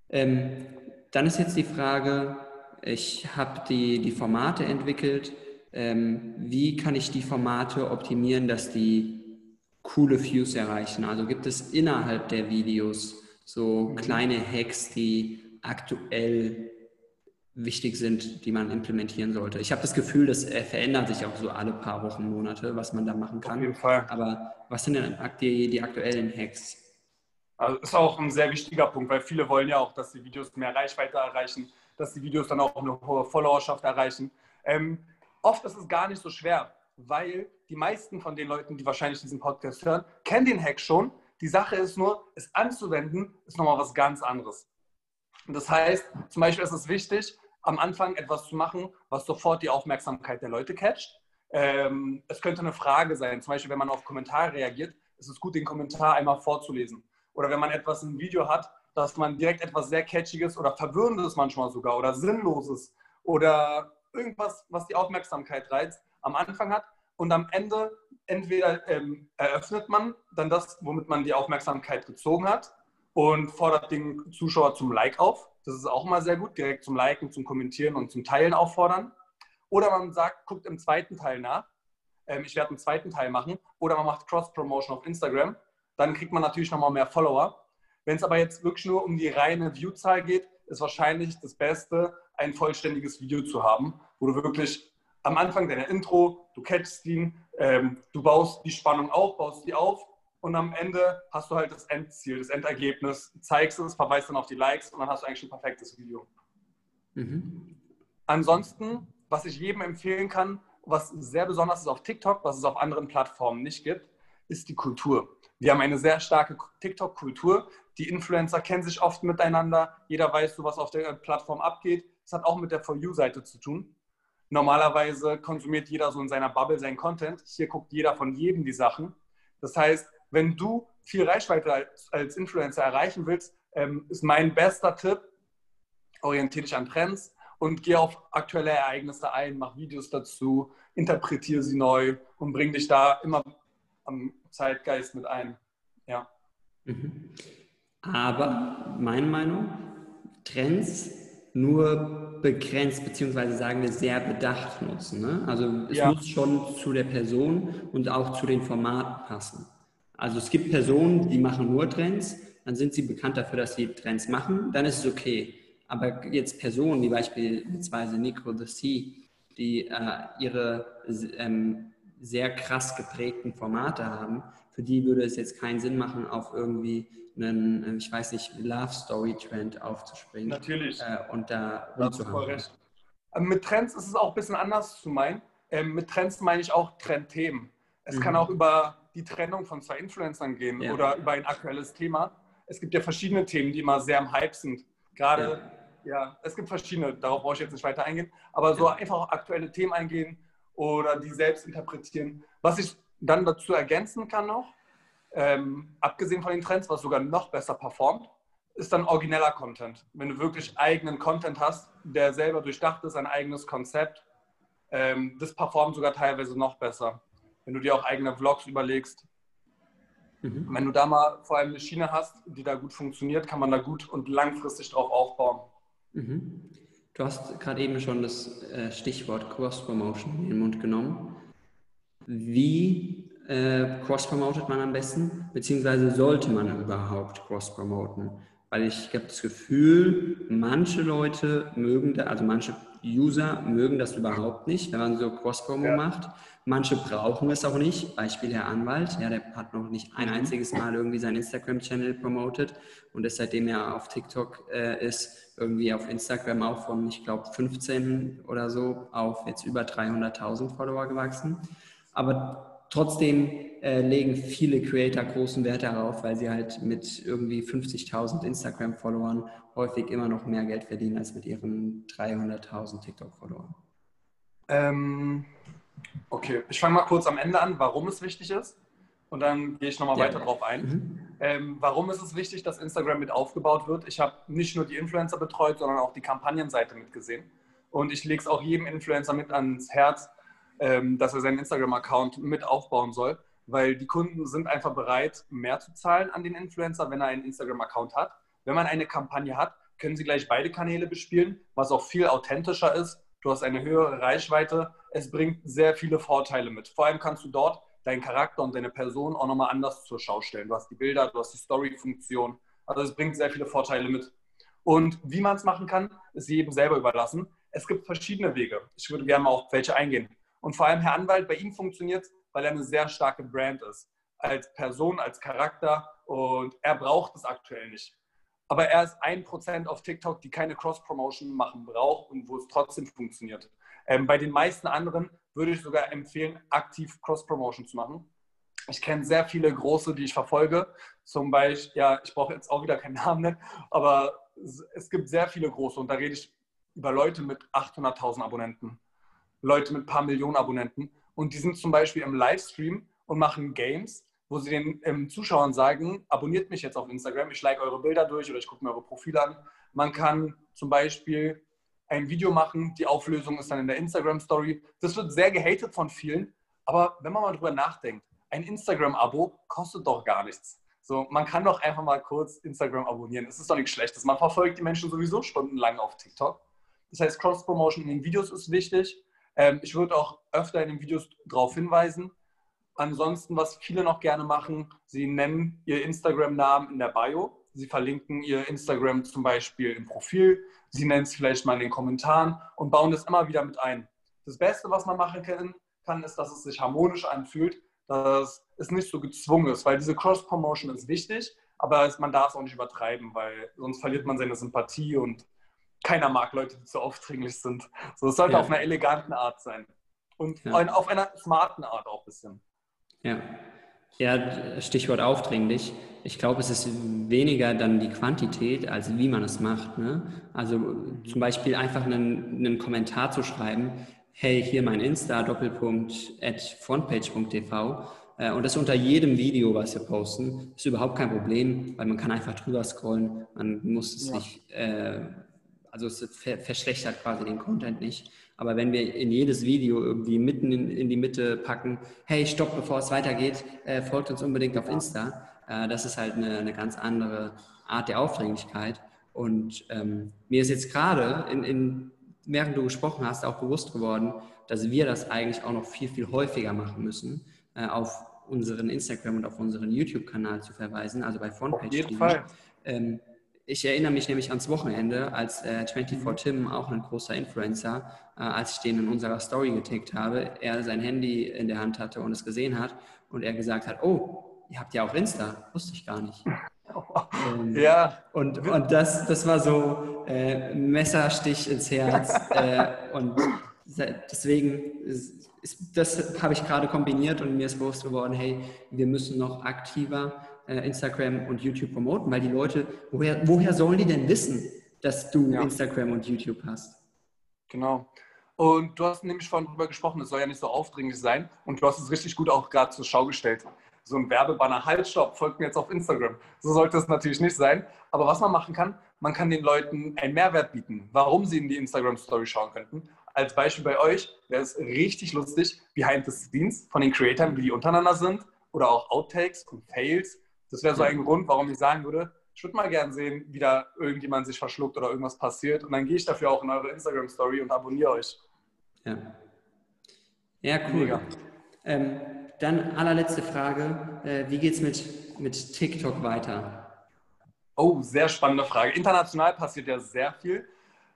Ähm, dann ist jetzt die Frage, ich habe die, die Formate entwickelt. Ähm, wie kann ich die Formate optimieren, dass die coole Views erreichen? Also gibt es innerhalb der Videos so mhm. kleine Hacks, die aktuell wichtig sind, die man implementieren sollte. Ich habe das Gefühl, das verändert sich auch so alle paar Wochen, Monate, was man da machen kann. Auf jeden Fall. Aber was sind denn die, die aktuellen Hacks? Also ist auch ein sehr wichtiger Punkt, weil viele wollen ja auch, dass die Videos mehr Reichweite erreichen, dass die Videos dann auch eine hohe Followerschaft erreichen. Ähm, oft ist es gar nicht so schwer, weil die meisten von den Leuten, die wahrscheinlich diesen Podcast hören, kennen den Hack schon. Die Sache ist nur, es anzuwenden, ist nochmal was ganz anderes. Und das heißt, zum Beispiel ist es wichtig, am Anfang etwas zu machen, was sofort die Aufmerksamkeit der Leute catcht. Ähm, es könnte eine Frage sein, zum Beispiel, wenn man auf Kommentare reagiert, ist es gut, den Kommentar einmal vorzulesen. Oder wenn man etwas im Video hat, dass man direkt etwas sehr Catchiges oder Verwirrendes manchmal sogar oder Sinnloses oder irgendwas, was die Aufmerksamkeit reizt, am Anfang hat, und am Ende entweder ähm, eröffnet man dann das, womit man die Aufmerksamkeit gezogen hat und fordert den Zuschauer zum Like auf. Das ist auch mal sehr gut, direkt zum Liken, zum Kommentieren und zum Teilen auffordern. Oder man sagt, guckt im zweiten Teil nach. Ähm, ich werde einen zweiten Teil machen. Oder man macht Cross-Promotion auf Instagram. Dann kriegt man natürlich nochmal mehr Follower. Wenn es aber jetzt wirklich nur um die reine Viewzahl geht, ist wahrscheinlich das Beste, ein vollständiges Video zu haben, wo du wirklich am Anfang deiner Intro, du catchst ihn, ähm, du baust die Spannung auf, baust die auf und am Ende hast du halt das Endziel, das Endergebnis, zeigst es, verweist dann auf die Likes und dann hast du eigentlich ein perfektes Video. Mhm. Ansonsten, was ich jedem empfehlen kann, was sehr besonders ist auf TikTok, was es auf anderen Plattformen nicht gibt, ist die Kultur. Wir haben eine sehr starke TikTok-Kultur. Die Influencer kennen sich oft miteinander. Jeder weiß, was auf der Plattform abgeht. Das hat auch mit der For You-Seite zu tun. Normalerweise konsumiert jeder so in seiner Bubble seinen Content. Hier guckt jeder von jedem die Sachen. Das heißt, wenn du viel Reichweite als, als Influencer erreichen willst, ähm, ist mein bester Tipp, orientiere dich an Trends und geh auf aktuelle Ereignisse ein, mach Videos dazu, interpretiere sie neu und bring dich da immer am Zeitgeist mit ein. Ja. Mhm. Aber meine Meinung, Trends nur begrenzt, beziehungsweise sagen wir sehr bedacht nutzen. Ne? Also es ja. muss schon zu der Person und auch zu den Formaten passen. Also es gibt Personen, die machen nur Trends, dann sind sie bekannt dafür, dass sie Trends machen, dann ist es okay. Aber jetzt Personen, wie beispielsweise Nico the Sea, die äh, ihre ähm, sehr krass geprägten Formate haben, für die würde es jetzt keinen Sinn machen, auf irgendwie einen, äh, ich weiß nicht, Love Story Trend aufzuspringen. Natürlich. Äh, und da rumzuhauen. Mit Trends ist es auch ein bisschen anders zu meinen. Ähm, mit Trends meine ich auch Trendthemen. Es mhm. kann auch über die Trennung von zwei Influencern gehen ja. oder über ein aktuelles Thema. Es gibt ja verschiedene Themen, die immer sehr im Hype sind. Gerade, ja. ja, es gibt verschiedene, darauf brauche ich jetzt nicht weiter eingehen, aber so einfach aktuelle Themen eingehen oder die selbst interpretieren. Was ich dann dazu ergänzen kann noch, ähm, abgesehen von den Trends, was sogar noch besser performt, ist dann origineller Content. Wenn du wirklich eigenen Content hast, der selber durchdacht ist, ein eigenes Konzept, ähm, das performt sogar teilweise noch besser. Wenn du dir auch eigene Vlogs überlegst. Mhm. Wenn du da mal vor allem eine Schiene hast, die da gut funktioniert, kann man da gut und langfristig drauf aufbauen. Mhm. Du hast gerade eben schon das äh, Stichwort Cross-Promotion in den Mund genommen. Wie äh, cross-promotet man am besten? Beziehungsweise sollte man überhaupt cross-promoten? Weil ich habe das Gefühl, manche Leute mögen, da, also manche User mögen das überhaupt nicht, wenn man so Cross-Promo ja. macht. Manche brauchen es auch nicht. Beispiel Herr Anwalt, ja, der hat noch nicht ein mhm. einziges Mal irgendwie seinen Instagram-Channel promotet und ist seitdem er auf TikTok äh, ist, irgendwie auf Instagram auch von, ich glaube, 15 oder so auf jetzt über 300.000 Follower gewachsen. Aber trotzdem äh, legen viele Creator großen Wert darauf, weil sie halt mit irgendwie 50.000 Instagram-Followern häufig immer noch mehr Geld verdienen als mit ihren 300.000 TikTok-Followern. Ähm, okay, ich fange mal kurz am Ende an, warum es wichtig ist. Und dann gehe ich nochmal ja. weiter drauf ein. Mhm. Ähm, warum ist es wichtig, dass Instagram mit aufgebaut wird? Ich habe nicht nur die Influencer betreut, sondern auch die Kampagnenseite mitgesehen. Und ich lege es auch jedem Influencer mit ans Herz, ähm, dass er seinen Instagram-Account mit aufbauen soll, weil die Kunden sind einfach bereit, mehr zu zahlen an den Influencer, wenn er einen Instagram-Account hat. Wenn man eine Kampagne hat, können sie gleich beide Kanäle bespielen, was auch viel authentischer ist. Du hast eine höhere Reichweite. Es bringt sehr viele Vorteile mit. Vor allem kannst du dort deinen Charakter und deine Person auch nochmal anders zur Schau stellen. Du hast die Bilder, du hast die Story-Funktion. Also es bringt sehr viele Vorteile mit. Und wie man es machen kann, ist jedem selber überlassen. Es gibt verschiedene Wege. Ich würde gerne mal auf welche eingehen. Und vor allem Herr Anwalt, bei ihm funktioniert es, weil er eine sehr starke Brand ist. Als Person, als Charakter. Und er braucht es aktuell nicht. Aber er ist ein Prozent auf TikTok, die keine Cross-Promotion machen braucht und wo es trotzdem funktioniert. Ähm, bei den meisten anderen würde ich sogar empfehlen, aktiv Cross-Promotion zu machen. Ich kenne sehr viele große, die ich verfolge. Zum Beispiel, ja, ich brauche jetzt auch wieder keinen Namen nennen, aber es gibt sehr viele große und da rede ich über Leute mit 800.000 Abonnenten. Leute mit ein paar Millionen Abonnenten und die sind zum Beispiel im Livestream und machen Games, wo sie den ähm, Zuschauern sagen, abonniert mich jetzt auf Instagram, ich like eure Bilder durch oder ich gucke mir eure Profile an. Man kann zum Beispiel ein Video machen, die Auflösung ist dann in der Instagram-Story. Das wird sehr gehatet von vielen, aber wenn man mal drüber nachdenkt, ein Instagram-Abo kostet doch gar nichts. So, man kann doch einfach mal kurz Instagram abonnieren. Es ist doch nichts Schlechtes. Man verfolgt die Menschen sowieso stundenlang auf TikTok. Das heißt, Cross-Promotion in den Videos ist wichtig. Ähm, ich würde auch öfter in den Videos darauf hinweisen. Ansonsten, was viele noch gerne machen, sie nennen ihr Instagram-Namen in der Bio. Sie verlinken Ihr Instagram zum Beispiel im Profil, Sie nennen es vielleicht mal in den Kommentaren und bauen das immer wieder mit ein. Das Beste, was man machen kann, kann ist, dass es sich harmonisch anfühlt, dass es nicht so gezwungen ist, weil diese Cross-Promotion ist wichtig, aber man darf es auch nicht übertreiben, weil sonst verliert man seine Sympathie und keiner mag Leute, die zu aufdringlich sind. So, es sollte ja. auf einer eleganten Art sein. Und ja. auf einer smarten Art auch ein bisschen. Ja. Ja, Stichwort aufdringlich. Ich glaube, es ist weniger dann die Quantität, als wie man es macht. Ne? Also zum Beispiel einfach einen, einen Kommentar zu schreiben, hey, hier mein Insta, Doppelpunkt, at frontpage.tv äh, und das unter jedem Video, was wir posten, ist überhaupt kein Problem, weil man kann einfach drüber scrollen, man muss es ja. nicht, äh, also es verschlechtert quasi den Content nicht. Aber wenn wir in jedes Video irgendwie mitten in, in die Mitte packen, hey, stopp, bevor es weitergeht, äh, folgt uns unbedingt auf Insta, äh, das ist halt eine, eine, ganz andere Art der Aufdringlichkeit. Und ähm, mir ist jetzt gerade, in, in, während du gesprochen hast, auch bewusst geworden, dass wir das eigentlich auch noch viel, viel häufiger machen müssen äh, auf unseren Instagram und auf unseren YouTube-Kanal zu verweisen, also bei Frontpage. Auf jeden Fall. Ähm, ich erinnere mich nämlich ans Wochenende, als äh, 24 mhm. Tim, auch ein großer Influencer, äh, als ich den in unserer Story getickt habe, er sein Handy in der Hand hatte und es gesehen hat und er gesagt hat, oh, ihr habt ja auch Insta, wusste ich gar nicht. ähm, ja. Und, und das, das war so äh, Messerstich ins Herz äh, und deswegen ist, das habe ich gerade kombiniert und mir ist bewusst geworden, hey, wir müssen noch aktiver Instagram und YouTube promoten, weil die Leute, woher, woher sollen die denn wissen, dass du ja. Instagram und YouTube hast? Genau. Und du hast nämlich vorhin darüber gesprochen, es soll ja nicht so aufdringlich sein. Und du hast es richtig gut auch gerade zur Schau gestellt. So ein Werbebanner, halt, stopp, folgt mir jetzt auf Instagram. So sollte es natürlich nicht sein. Aber was man machen kann, man kann den Leuten einen Mehrwert bieten, warum sie in die Instagram-Story schauen könnten als Beispiel bei euch wäre es richtig lustig, Behind the Scenes von den Creatoren, wie die untereinander sind oder auch Outtakes und Fails. Das wäre so ein Grund, warum ich sagen würde, ich würde mal gern sehen, wie da irgendjemand sich verschluckt oder irgendwas passiert. Und dann gehe ich dafür auch in eure Instagram-Story und abonniere euch. Ja. Ja, cool. Ähm, dann allerletzte Frage. Äh, wie geht es mit, mit TikTok weiter? Oh, sehr spannende Frage. International passiert ja sehr viel.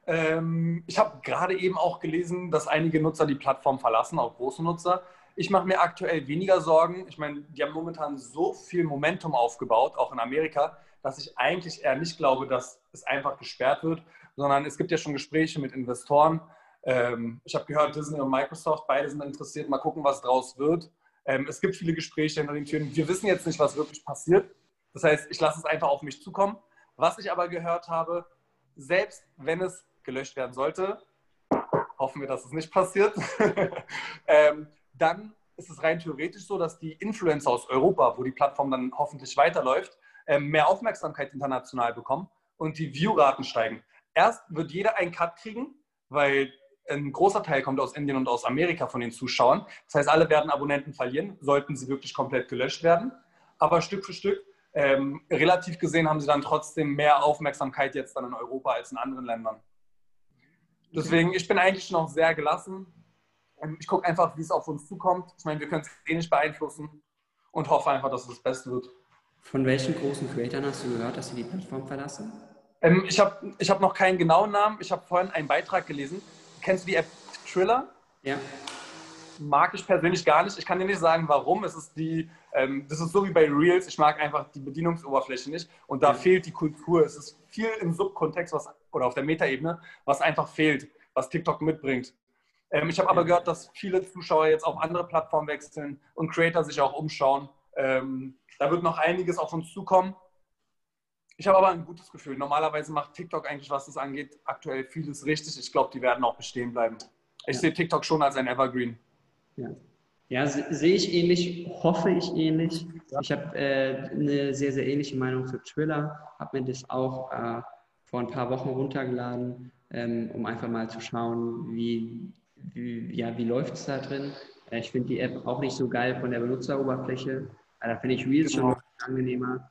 Ähm, ich habe gerade eben auch gelesen, dass einige Nutzer die Plattform verlassen, auch große Nutzer. Ich mache mir aktuell weniger Sorgen. Ich meine, die haben momentan so viel Momentum aufgebaut, auch in Amerika, dass ich eigentlich eher nicht glaube, dass es einfach gesperrt wird, sondern es gibt ja schon Gespräche mit Investoren. Ähm, ich habe gehört, Disney und Microsoft, beide sind interessiert. Mal gucken, was draus wird. Ähm, es gibt viele Gespräche hinter den Türen. Wir wissen jetzt nicht, was wirklich passiert. Das heißt, ich lasse es einfach auf mich zukommen. Was ich aber gehört habe, selbst wenn es gelöscht werden sollte, hoffen wir, dass es nicht passiert, ähm, dann ist es rein theoretisch so, dass die Influencer aus Europa, wo die Plattform dann hoffentlich weiterläuft, ähm, mehr Aufmerksamkeit international bekommen und die Viewraten steigen. Erst wird jeder einen Cut kriegen, weil ein großer Teil kommt aus Indien und aus Amerika von den Zuschauern. Das heißt, alle werden Abonnenten verlieren, sollten sie wirklich komplett gelöscht werden. Aber Stück für Stück, ähm, relativ gesehen, haben sie dann trotzdem mehr Aufmerksamkeit jetzt dann in Europa als in anderen Ländern. Deswegen, ich bin eigentlich noch sehr gelassen. Ähm, ich gucke einfach, wie es auf uns zukommt. Ich meine, wir können es eh nicht beeinflussen und hoffe einfach, dass es das Beste wird. Von welchen großen Creatoren hast du gehört, dass sie die Plattform verlassen? Ähm, ich habe ich hab noch keinen genauen Namen. Ich habe vorhin einen Beitrag gelesen. Kennst du die App Triller? Ja. Mag ich persönlich gar nicht. Ich kann dir nicht sagen, warum. Es ist die, ähm, das ist so wie bei Reels. Ich mag einfach die Bedienungsoberfläche nicht. Und da ja. fehlt die Kultur. Es ist viel im Subkontext, was oder auf der Metaebene, was einfach fehlt, was TikTok mitbringt. Ähm, ich habe aber gehört, dass viele Zuschauer jetzt auf andere Plattformen wechseln und Creator sich auch umschauen. Ähm, da wird noch einiges auf uns zukommen. Ich habe aber ein gutes Gefühl. Normalerweise macht TikTok eigentlich, was das angeht, aktuell vieles richtig. Ich glaube, die werden auch bestehen bleiben. Ich ja. sehe TikTok schon als ein Evergreen. Ja, ja sehe ich ähnlich, hoffe ich ähnlich. Ich habe äh, eine sehr, sehr ähnliche Meinung zu Triller. Habe mir das auch äh, vor ein paar Wochen runtergeladen, ähm, um einfach mal zu schauen, wie, wie, ja, wie läuft es da drin. Äh, ich finde die App auch nicht so geil von der Benutzeroberfläche. Da finde ich Reels schon genau. angenehmer.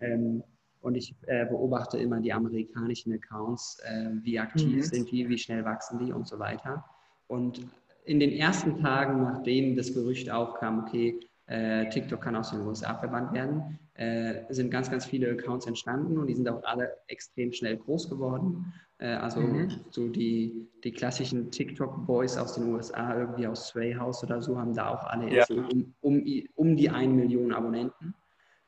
Ähm, und ich äh, beobachte immer die amerikanischen Accounts, äh, wie aktiv mhm. sind die, wie schnell wachsen die und so weiter. Und in den ersten Tagen, nachdem das Gerücht aufkam, okay, äh, TikTok kann aus den USA verbannt werden, äh, sind ganz, ganz viele Accounts entstanden und die sind auch alle extrem schnell groß geworden. Äh, also mhm. so die, die klassischen TikTok-Boys aus den USA, irgendwie aus Sway House oder so, haben da auch alle ja. um, um, um die 1 Million Abonnenten.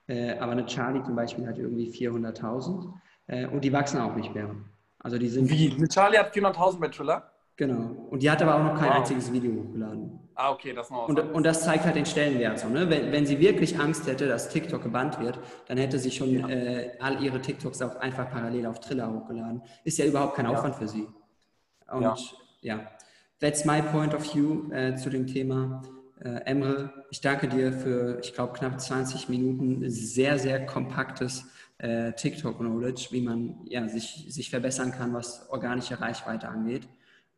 Äh, aber eine Charlie zum Beispiel hat irgendwie 400.000 äh, und die wachsen auch nicht mehr. Also die sind. Wie? Eine Charlie hat 400.000 bei Triller? Genau. Und die hat aber auch noch kein wow. einziges Video hochgeladen. Ah, okay, das noch und, und das zeigt halt den Stellenwert. So, ne? wenn, wenn sie wirklich Angst hätte, dass TikTok gebannt wird, dann hätte sie schon ja. äh, all ihre TikToks auch einfach parallel auf Triller hochgeladen. Ist ja überhaupt kein ja. Aufwand für sie. Und ja. ja, that's my point of view äh, zu dem Thema. Äh, Emre, ich danke dir für, ich glaube, knapp 20 Minuten sehr, sehr kompaktes äh, TikTok-Knowledge, wie man ja, sich, sich verbessern kann, was organische Reichweite angeht.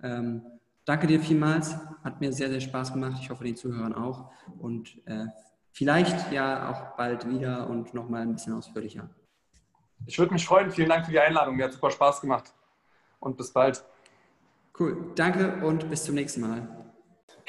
Ähm, danke dir vielmals. Hat mir sehr, sehr Spaß gemacht. Ich hoffe, den Zuhörern auch. Und äh, vielleicht ja auch bald wieder und nochmal ein bisschen ausführlicher. Ich würde mich freuen. Vielen Dank für die Einladung. Mir hat super Spaß gemacht. Und bis bald. Cool. Danke und bis zum nächsten Mal.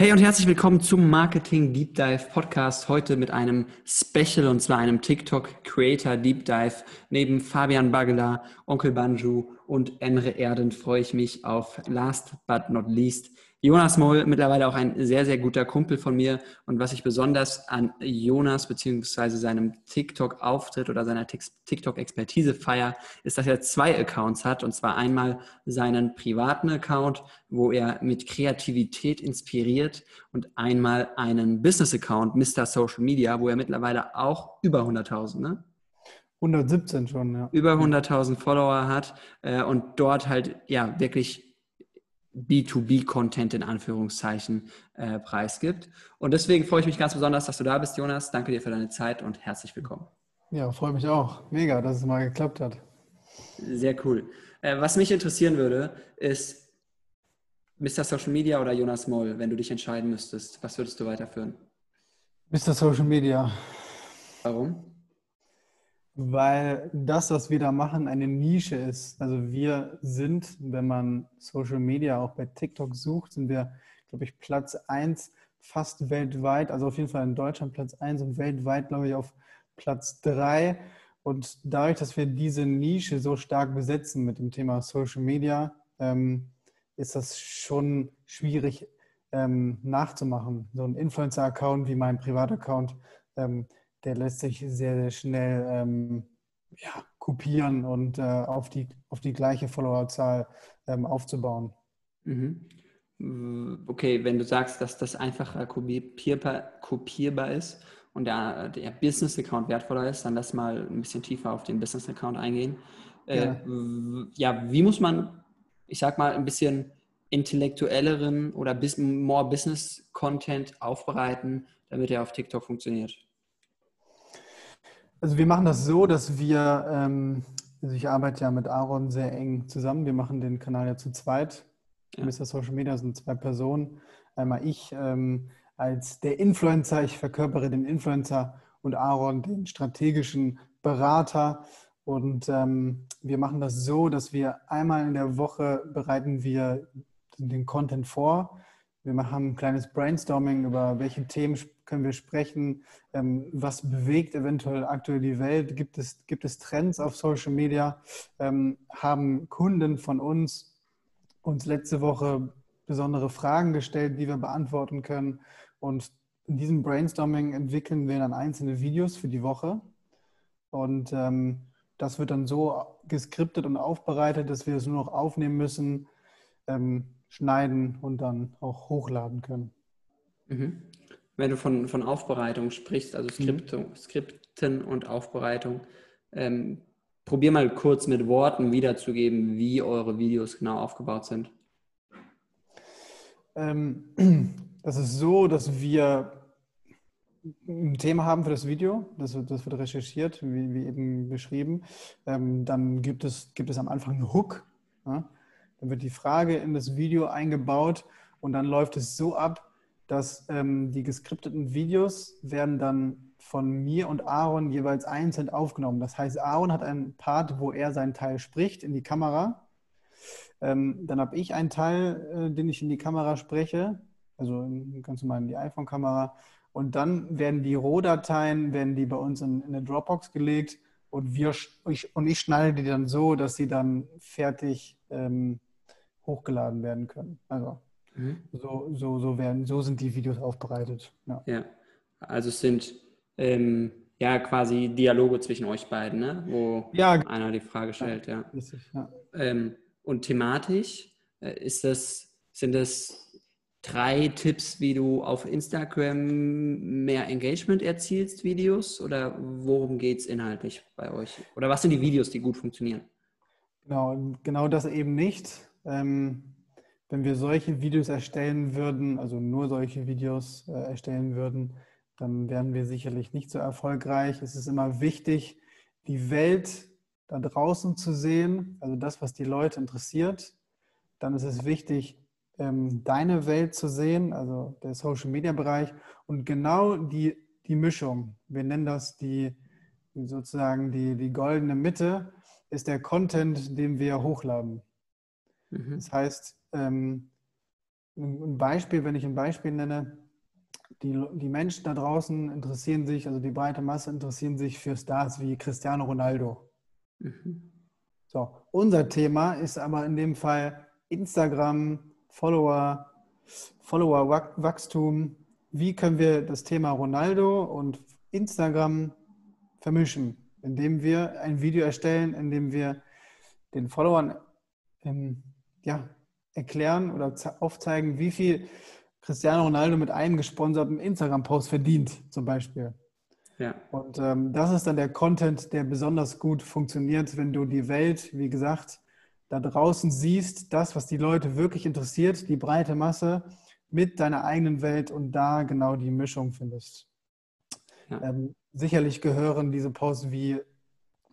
Hey und herzlich willkommen zum Marketing Deep Dive Podcast. Heute mit einem Special und zwar einem TikTok Creator Deep Dive. Neben Fabian Bagela, Onkel Banju und Emre Erden freue ich mich auf last but not least Jonas Moll, mittlerweile auch ein sehr, sehr guter Kumpel von mir. Und was ich besonders an Jonas beziehungsweise seinem TikTok-Auftritt oder seiner TikTok-Expertise feier, ist, dass er zwei Accounts hat. Und zwar einmal seinen privaten Account, wo er mit Kreativität inspiriert und einmal einen Business-Account, Mr. Social Media, wo er mittlerweile auch über 100.000, ne? 117 schon, ja. Über 100.000 Follower hat äh, und dort halt ja wirklich B2B-Content in Anführungszeichen äh, preisgibt. Und deswegen freue ich mich ganz besonders, dass du da bist, Jonas. Danke dir für deine Zeit und herzlich willkommen. Ja, freue mich auch. Mega, dass es mal geklappt hat. Sehr cool. Äh, was mich interessieren würde, ist Mr. Social Media oder Jonas Moll, wenn du dich entscheiden müsstest. Was würdest du weiterführen? Mr. Social Media. Warum? Weil das, was wir da machen, eine Nische ist. Also wir sind, wenn man Social Media auch bei TikTok sucht, sind wir, glaube ich, Platz 1 fast weltweit, also auf jeden Fall in Deutschland Platz 1 und weltweit, glaube ich, auf Platz 3. Und dadurch, dass wir diese Nische so stark besetzen mit dem Thema Social Media, ähm, ist das schon schwierig ähm, nachzumachen. So ein Influencer-Account wie mein Privataccount ähm, der lässt sich sehr, sehr schnell ähm, ja, kopieren und äh, auf, die, auf die gleiche Followerzahl ähm, aufzubauen. Mhm. Okay, wenn du sagst, dass das einfacher kopierbar, kopierbar ist und der, der Business-Account wertvoller ist, dann lass mal ein bisschen tiefer auf den Business-Account eingehen. Äh, ja, wie muss man, ich sag mal, ein bisschen intellektuelleren oder more Business-Content aufbereiten, damit er auf TikTok funktioniert? Also wir machen das so, dass wir, ähm, also ich arbeite ja mit Aaron sehr eng zusammen. Wir machen den Kanal ja zu zweit. Ja. Mr. Social Media sind zwei Personen. Einmal ich ähm, als der Influencer, ich verkörpere den Influencer und Aaron den strategischen Berater. Und ähm, wir machen das so, dass wir einmal in der Woche bereiten wir den Content vor. Wir machen ein kleines Brainstorming über welche Themen können wir sprechen, ähm, was bewegt eventuell aktuell die Welt, gibt es, gibt es Trends auf Social Media, ähm, haben Kunden von uns uns letzte Woche besondere Fragen gestellt, die wir beantworten können. Und in diesem Brainstorming entwickeln wir dann einzelne Videos für die Woche. Und ähm, das wird dann so geskriptet und aufbereitet, dass wir es nur noch aufnehmen müssen, ähm, schneiden und dann auch hochladen können. Mhm wenn du von, von Aufbereitung sprichst, also Skriptung, mhm. Skripten und Aufbereitung, ähm, probier mal kurz mit Worten wiederzugeben, wie eure Videos genau aufgebaut sind. Ähm, das ist so, dass wir ein Thema haben für das Video, das wird, das wird recherchiert, wie, wie eben beschrieben. Ähm, dann gibt es, gibt es am Anfang einen Hook. Ja? Dann wird die Frage in das Video eingebaut und dann läuft es so ab, dass ähm, die geskripteten Videos werden dann von mir und Aaron jeweils einzeln aufgenommen. Das heißt, Aaron hat einen Part, wo er seinen Teil spricht in die Kamera. Ähm, dann habe ich einen Teil, äh, den ich in die Kamera spreche, also ganz normal in die iPhone-Kamera. Und dann werden die Rohdateien, werden die bei uns in, in eine Dropbox gelegt und, wir, ich, und ich schneide die dann so, dass sie dann fertig ähm, hochgeladen werden können. Also mhm. so, so, so, werden, so sind die Videos aufbereitet. Ja, ja. also es sind ähm, ja quasi Dialoge zwischen euch beiden, ne? wo ja. einer die Frage stellt. Ja. ja. Ähm, und thematisch äh, ist das, sind das drei Tipps, wie du auf Instagram mehr Engagement erzielst, Videos? Oder worum geht es inhaltlich bei euch? Oder was sind die Videos, die gut funktionieren? Genau, genau das eben nicht. Ähm, wenn wir solche Videos erstellen würden, also nur solche Videos äh, erstellen würden, dann wären wir sicherlich nicht so erfolgreich. Es ist immer wichtig, die Welt da draußen zu sehen, also das, was die Leute interessiert. Dann ist es wichtig, ähm, deine Welt zu sehen, also der Social-Media-Bereich und genau die, die Mischung. Wir nennen das die sozusagen die, die goldene Mitte, ist der Content, den wir hochladen. Mhm. Das heißt, ähm, ein Beispiel, wenn ich ein Beispiel nenne, die, die Menschen da draußen interessieren sich, also die breite Masse interessieren sich für Stars wie Cristiano Ronaldo. Mhm. So, unser Thema ist aber in dem Fall Instagram, Follower, Follower-Wachstum. Wie können wir das Thema Ronaldo und Instagram vermischen, indem wir ein Video erstellen, in dem wir den Followern ähm, ja, erklären oder aufzeigen, wie viel Cristiano Ronaldo mit einem gesponserten Instagram-Post verdient, zum Beispiel. Ja. Und ähm, das ist dann der Content, der besonders gut funktioniert, wenn du die Welt, wie gesagt, da draußen siehst, das, was die Leute wirklich interessiert, die breite Masse, mit deiner eigenen Welt und da genau die Mischung findest. Ja. Ähm, sicherlich gehören diese Posts wie,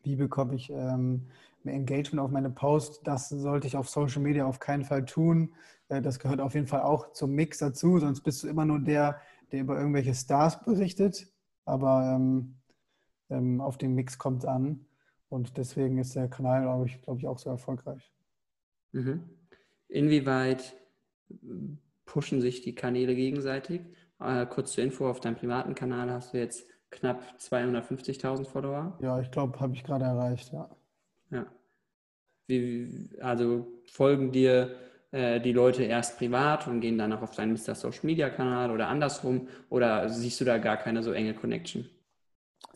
wie bekomme ich ähm, mehr Engagement auf meine Post, das sollte ich auf Social Media auf keinen Fall tun. Äh, das gehört auf jeden Fall auch zum Mix dazu, sonst bist du immer nur der, der über irgendwelche Stars berichtet. Aber ähm, ähm, auf den Mix kommt es an. Und deswegen ist der Kanal, glaube ich, glaube ich, auch so erfolgreich. Mhm. Inwieweit pushen sich die Kanäle gegenseitig? Äh, kurz zur Info, auf deinem privaten Kanal hast du jetzt knapp 250.000 Follower. Ja, ich glaube, habe ich gerade erreicht, ja. Ja. Wie, also folgen dir äh, die Leute erst privat und gehen danach auf deinen Mr. Social Media Kanal oder andersrum? Oder siehst du da gar keine so enge Connection?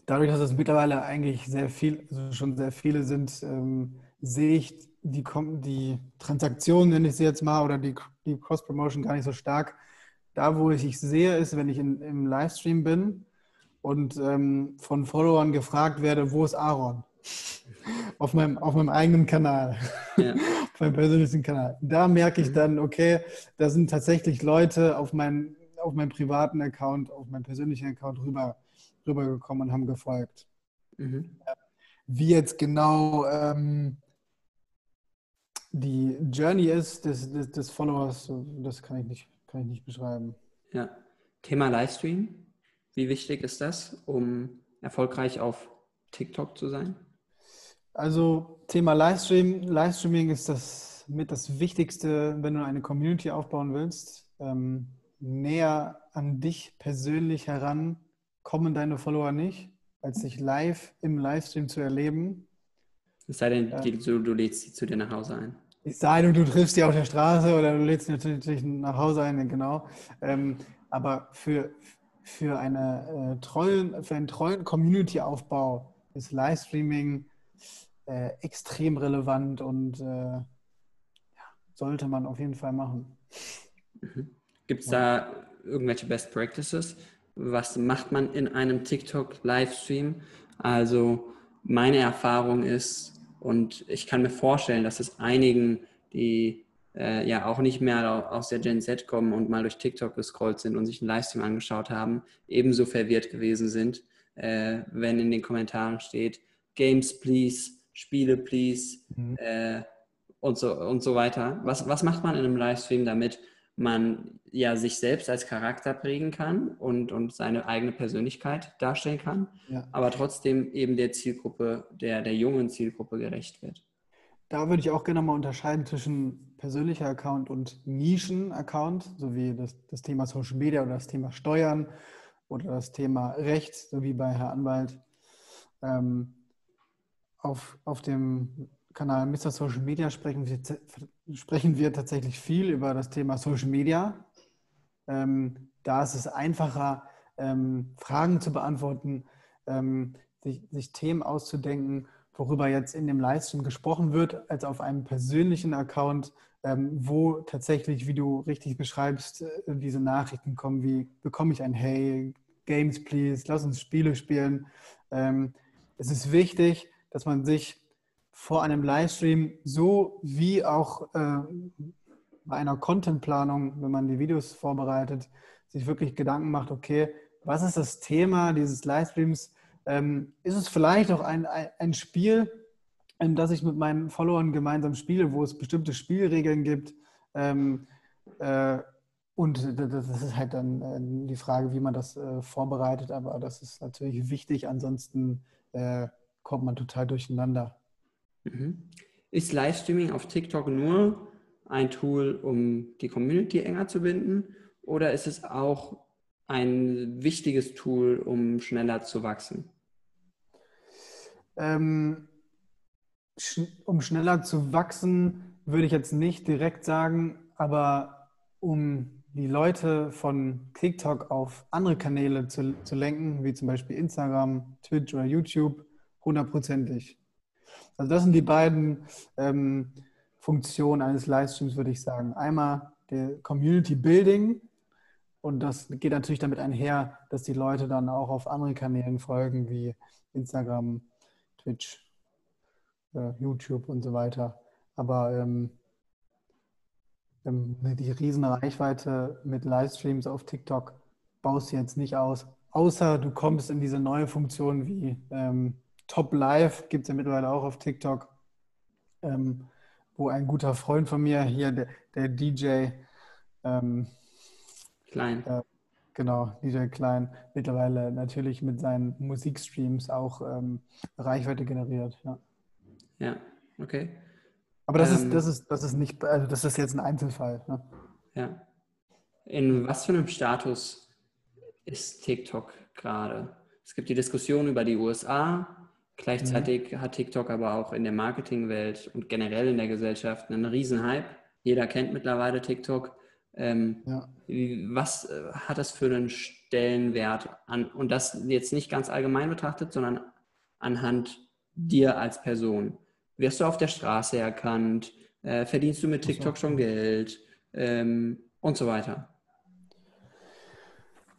dadurch, dass es mittlerweile eigentlich sehr viel, also schon sehr viele sind, ähm, sehe ich die, die Transaktionen, nenne ich sie jetzt mal, oder die, die Cross-Promotion gar nicht so stark. Da, wo ich sehe, ist, wenn ich in, im Livestream bin und ähm, von Followern gefragt werde, wo ist Aaron? Auf, meinem, auf meinem eigenen Kanal, ja. auf meinem persönlichen Kanal. Da merke ich mhm. dann, okay, da sind tatsächlich Leute auf, mein, auf meinem privaten Account, auf meinem persönlichen Account rüber rübergekommen und haben gefolgt. Mhm. Wie jetzt genau ähm, die Journey ist des, des, des, Followers, das kann ich, nicht, kann ich nicht beschreiben. Ja. Thema Livestream. Wie wichtig ist das, um erfolgreich auf TikTok zu sein? Also Thema Livestream. Livestreaming ist das mit das Wichtigste, wenn du eine Community aufbauen willst. Ähm, näher an dich persönlich heran kommen deine Follower nicht, als sich live im Livestream zu erleben. Es sei denn, ähm, du, du lädst sie zu dir nach Hause ein. Es sei denn, du triffst sie auf der Straße oder du lädst sie natürlich nach Hause ein, genau. Ähm, aber für, für, eine, äh, treuen, für einen treuen Community-Aufbau ist Livestreaming äh, extrem relevant und äh, ja, sollte man auf jeden Fall machen. Mhm. Gibt es da irgendwelche Best Practices, was macht man in einem TikTok-Livestream? Also meine Erfahrung ist, und ich kann mir vorstellen, dass es einigen, die äh, ja auch nicht mehr aus der Gen Z kommen und mal durch TikTok gescrollt sind und sich einen Livestream angeschaut haben, ebenso verwirrt gewesen sind, äh, wenn in den Kommentaren steht, Games please, Spiele please mhm. äh, und, so, und so weiter. Was, was macht man in einem Livestream, damit man ja sich selbst als Charakter prägen kann und, und seine eigene Persönlichkeit darstellen kann, ja. aber trotzdem eben der Zielgruppe, der, der jungen Zielgruppe gerecht wird. Da würde ich auch gerne mal unterscheiden zwischen persönlicher Account und Nischen-Account, sowie das, das Thema Social Media oder das Thema Steuern oder das Thema Recht, so wie bei Herr Anwalt. Ähm, auf, auf dem Kanal Mr. Social Media sprechen wir, sprechen wir tatsächlich viel über das Thema Social Media. Ähm, da ist es einfacher, ähm, Fragen zu beantworten, ähm, sich, sich, Themen auszudenken, worüber jetzt in dem Livestream gesprochen wird, als auf einem persönlichen Account, ähm, wo tatsächlich, wie du richtig beschreibst, äh, diese Nachrichten kommen, wie bekomme ich ein Hey, Games please, lass uns Spiele spielen. Ähm, es ist wichtig, dass man sich vor einem Livestream so wie auch äh, bei einer Contentplanung, wenn man die Videos vorbereitet, sich wirklich Gedanken macht, okay, was ist das Thema dieses Livestreams? Ähm, ist es vielleicht auch ein, ein, Spiel, in das ich mit meinen Followern gemeinsam spiele, wo es bestimmte Spielregeln gibt? Ähm, äh, und das ist halt dann äh, die Frage, wie man das äh, vorbereitet, aber das ist natürlich wichtig, ansonsten äh, kommt man total durcheinander. Mhm. Ist Livestreaming auf TikTok nur ein Tool, um die Community enger zu binden oder ist es auch ein wichtiges Tool, um schneller zu wachsen? Ähm, um schneller zu wachsen, würde ich jetzt nicht direkt sagen, aber um die Leute von TikTok auf andere Kanäle zu, zu lenken, wie zum Beispiel Instagram, Twitch oder YouTube, hundertprozentig. Also das sind die beiden ähm, Funktionen eines Livestreams, würde ich sagen. Einmal der Community Building und das geht natürlich damit einher, dass die Leute dann auch auf anderen Kanälen folgen, wie Instagram, Twitch, äh, YouTube und so weiter. Aber ähm, ähm die riesen Reichweite mit Livestreams auf TikTok baust du jetzt nicht aus. Außer du kommst in diese neue Funktion wie ähm, Top Live, gibt es ja mittlerweile auch auf TikTok, ähm, wo ein guter Freund von mir hier, der, der DJ, ähm, Klein. Äh, genau, DJ Klein, mittlerweile natürlich mit seinen Musikstreams auch ähm, Reichweite generiert. Ja, ja okay. Aber das, ist, ähm, das, ist, das ist nicht, also das ist jetzt ein Einzelfall. Ne? Ja. In was für einem Status ist TikTok gerade? Es gibt die Diskussion über die USA. Gleichzeitig mhm. hat TikTok aber auch in der Marketingwelt und generell in der Gesellschaft einen Riesenhype. Jeder kennt mittlerweile TikTok. Ähm, ja. Was äh, hat das für einen Stellenwert an, und das jetzt nicht ganz allgemein betrachtet, sondern anhand dir als Person? Wirst du auf der Straße erkannt? Äh, verdienst du mit TikTok schon Geld? Ähm, und so weiter.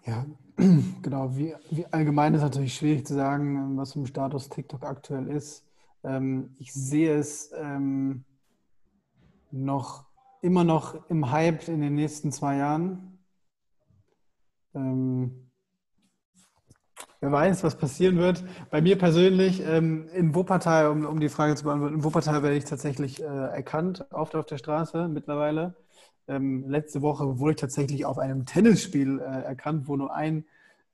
Ja, genau. Wie, wie, allgemein ist natürlich schwierig zu sagen, was im Status TikTok aktuell ist. Ähm, ich sehe es ähm, noch immer noch im Hype in den nächsten zwei Jahren. Ähm, wer weiß, was passieren wird. Bei mir persönlich ähm, in Wuppertal, um, um, die Frage zu beantworten, in Wuppertal werde ich tatsächlich äh, erkannt, oft auf der Straße mittlerweile. Ähm, letzte Woche wurde ich tatsächlich auf einem Tennisspiel äh, erkannt, wo nur ein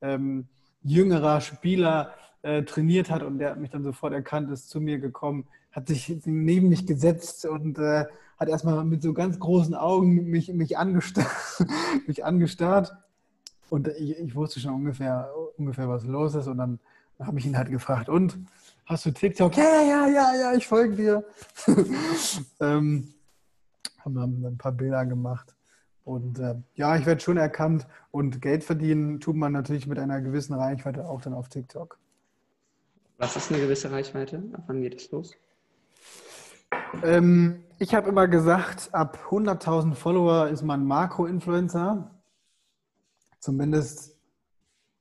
ähm, jüngerer Spieler äh, trainiert hat und der hat mich dann sofort erkannt, ist zu mir gekommen, hat sich neben mich gesetzt und äh, hat erstmal mit so ganz großen Augen mich, mich, angestarrt, mich angestarrt. Und ich, ich, wusste schon ungefähr, ungefähr, was los ist. Und dann habe ich ihn halt gefragt, und hast du TikTok? Ja, ja, ja, ja, ich folge dir. ähm, haben ein paar Bilder gemacht. Und äh, ja, ich werde schon erkannt und Geld verdienen tut man natürlich mit einer gewissen Reichweite auch dann auf TikTok. Was ist eine gewisse Reichweite? Ab wann geht es los? Ähm, ich habe immer gesagt, ab 100.000 Follower ist man Makro-Influencer. Zumindest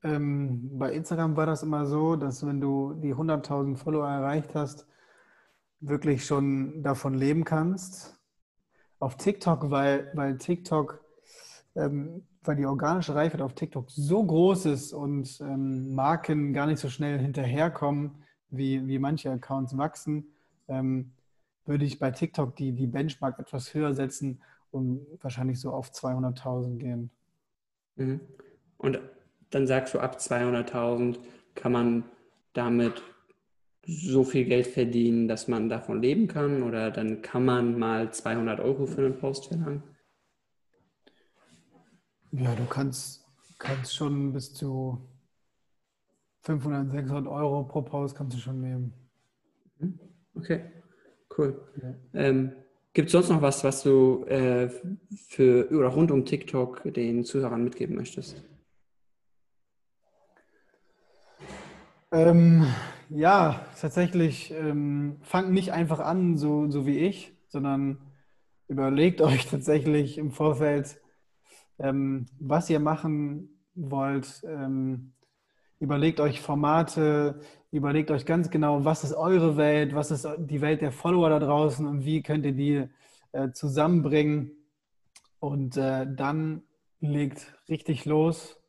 ähm, bei Instagram war das immer so, dass wenn du die 100.000 Follower erreicht hast, wirklich schon davon leben kannst. Auf TikTok, weil, weil TikTok, ähm, weil die organische Reichweite auf TikTok so groß ist und ähm, Marken gar nicht so schnell hinterherkommen, wie, wie manche Accounts wachsen, ähm, würde ich bei TikTok die, die Benchmark etwas höher setzen und wahrscheinlich so auf 200.000 gehen. Mhm. Und dann sagst du, ab 200.000 kann man damit so viel Geld verdienen, dass man davon leben kann? Oder dann kann man mal 200 Euro für einen Post verlangen? Ja, du kannst, kannst schon bis zu 500, 600 Euro pro Post kannst du schon nehmen. Mhm. Okay, cool. Ja. Ähm, Gibt es sonst noch was, was du äh, für oder rund um TikTok den Zuhörern mitgeben möchtest? Ähm, ja, tatsächlich, ähm, fangt nicht einfach an, so, so wie ich, sondern überlegt euch tatsächlich im Vorfeld, ähm, was ihr machen wollt. Ähm, überlegt euch Formate, überlegt euch ganz genau, was ist eure Welt, was ist die Welt der Follower da draußen und wie könnt ihr die äh, zusammenbringen. Und äh, dann legt richtig los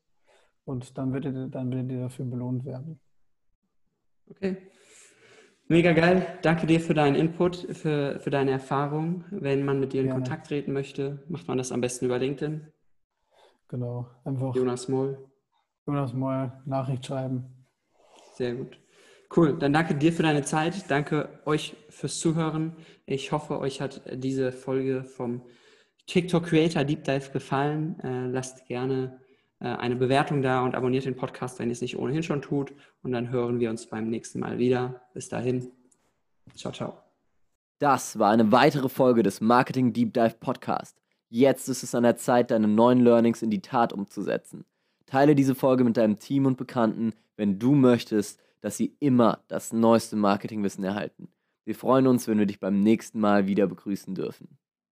und dann werdet, dann werdet ihr dafür belohnt werden. Okay. Mega geil. Danke dir für deinen Input, für, für deine Erfahrung. Wenn man mit dir in Gerne. Kontakt treten möchte, macht man das am besten über LinkedIn. Genau. Einfach Jonas Moll. Jonas Moll, Nachricht schreiben. Sehr gut. Cool, dann danke dir für deine Zeit. Danke euch fürs Zuhören. Ich hoffe, euch hat diese Folge vom TikTok Creator Deep Dive gefallen. Äh, lasst gerne eine Bewertung da und abonniert den Podcast, wenn ihr es nicht ohnehin schon tut. Und dann hören wir uns beim nächsten Mal wieder. Bis dahin. Ciao, ciao. Das war eine weitere Folge des Marketing Deep Dive Podcast. Jetzt ist es an der Zeit, deine neuen Learnings in die Tat umzusetzen. Teile diese Folge mit deinem Team und Bekannten, wenn du möchtest, dass sie immer das neueste Marketingwissen erhalten. Wir freuen uns, wenn wir dich beim nächsten Mal wieder begrüßen dürfen.